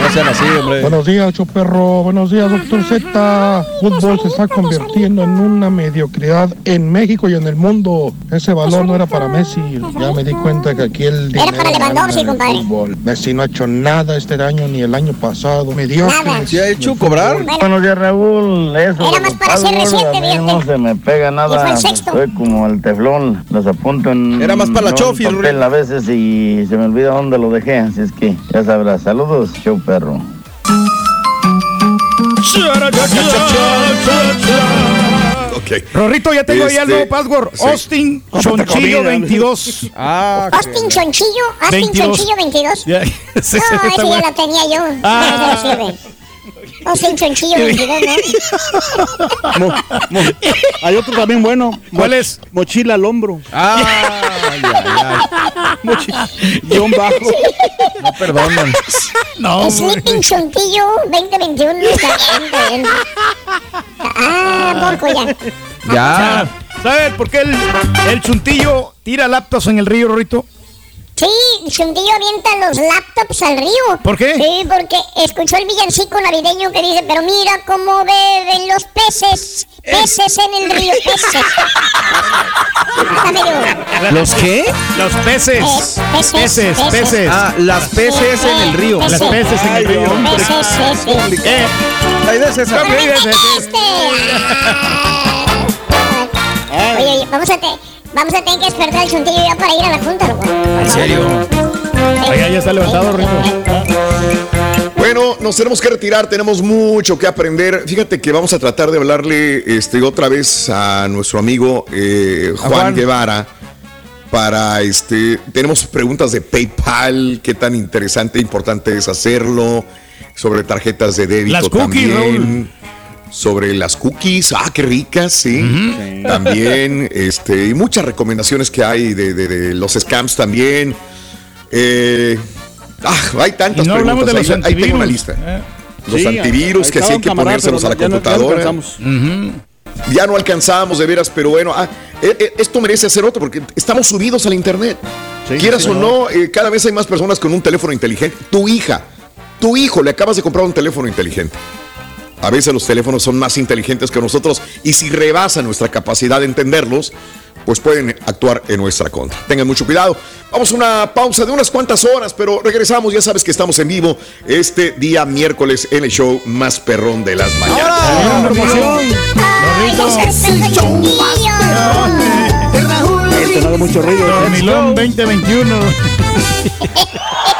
No sean así, hombre.
Buenos días, Choperro. Buenos días, doctor Z. Fútbol se está convirtiendo en una mediocridad en México y en el mundo. Ese balón no era para Messi. Ya me di cuenta que aquí el
Era
dinero
para Lewandowski, compadre.
fútbol. Messi no ha hecho nada este año ni el año pasado. Mediocre.
¿Sí ha hecho cobrar?
Buenos días, Raúl. Eso
Era más para ser reciente,
mí no se me pega nada. Soy como el teflón. Los apunto en
Era más para la
en
chofi,
a veces y se me olvida dónde lo dejé. Así es que ya sabrás. Saludos, show perro.
Ok.
Rorrito, ya tengo ahí el
Este,
nuevo password.
sí.
Austin Chonchillo 22.
Ah,
Austin Chonchillo, Austin
22.
Chonchillo 22.
Ya, [LAUGHS]
No,
ese-
ya
bueno.
la tenía yo.
Ah.
No, ese no sirve. Austin Chonchillo [LAUGHS] 22, ¿no?
Mo- mo- hay otro también bueno.
¿Cuál es?
Mochila al hombro.
Ay, ay, ay.
Guión bajo.
No perdonan.
No,
Sleeping Chontillo 2021. Está bien, está bien. Ah, porco ya.
Ya.
¿Sabes por qué el, el chuntillo tira laptops en el río, Rorrito?
Sí, Chuntillo avienta los laptops al río.
¿Por qué?
Sí, porque escuchó el villancico navideño que dice, pero mira cómo beben los peces. Peces en el río, peces. [LAUGHS]
¿Los qué?
Los peces.
Pes- peces,
Peces,
peces.
peces.
Ah, las peces en el río.
Peces.
Las peces en el río.
Peces, peces.
Eh,
es esa.
Oye, oye, vamos a, te- vamos a tener que despertar el chuntillo ya para ir a la junta, loco.
¿En serio?
Allá ya está levantado, Rorrito.
Bueno, nos tenemos que retirar, tenemos mucho que aprender. Fíjate que vamos a tratar de hablarle este, otra vez a nuestro amigo eh, Juan,
Juan.
Guevara. Para este, tenemos preguntas de PayPal, qué tan interesante e importante es hacerlo, sobre tarjetas de débito
Las cookies,
también. Sobre las cookies, ah, qué ricas, sí. También, este, y muchas recomendaciones que hay de, de- de los scams también. Eh, ah, hay tantas
Y no hablamos
preguntas.
de los
ahí, ahí tengo una lista.
Eh.
Los
Sí,
antivirus que sí hay que ponérselos a la
pero ya no- ya no
computadora.
alcanzamos.
Ya no alcanzábamos de veras, pero bueno, ah, eh, eh, esto merece hacer otro porque estamos subidos al internet.
Sí,
Quieras
sí,
o no, eh, cada vez hay más personas con un teléfono inteligente. Tu hija, tu hijo, le acabas de comprar un teléfono inteligente. A veces los teléfonos son más inteligentes que nosotros y si rebasa nuestra capacidad de entenderlos, pues pueden actuar en nuestra contra. Tengan mucho cuidado. Vamos a una pausa de unas cuantas horas, pero regresamos. Ya sabes que estamos en vivo este día miércoles en el show más perrón de las mañanas.
Este no haga mucho ruido.
Dormilón 2021. [LAUGHS]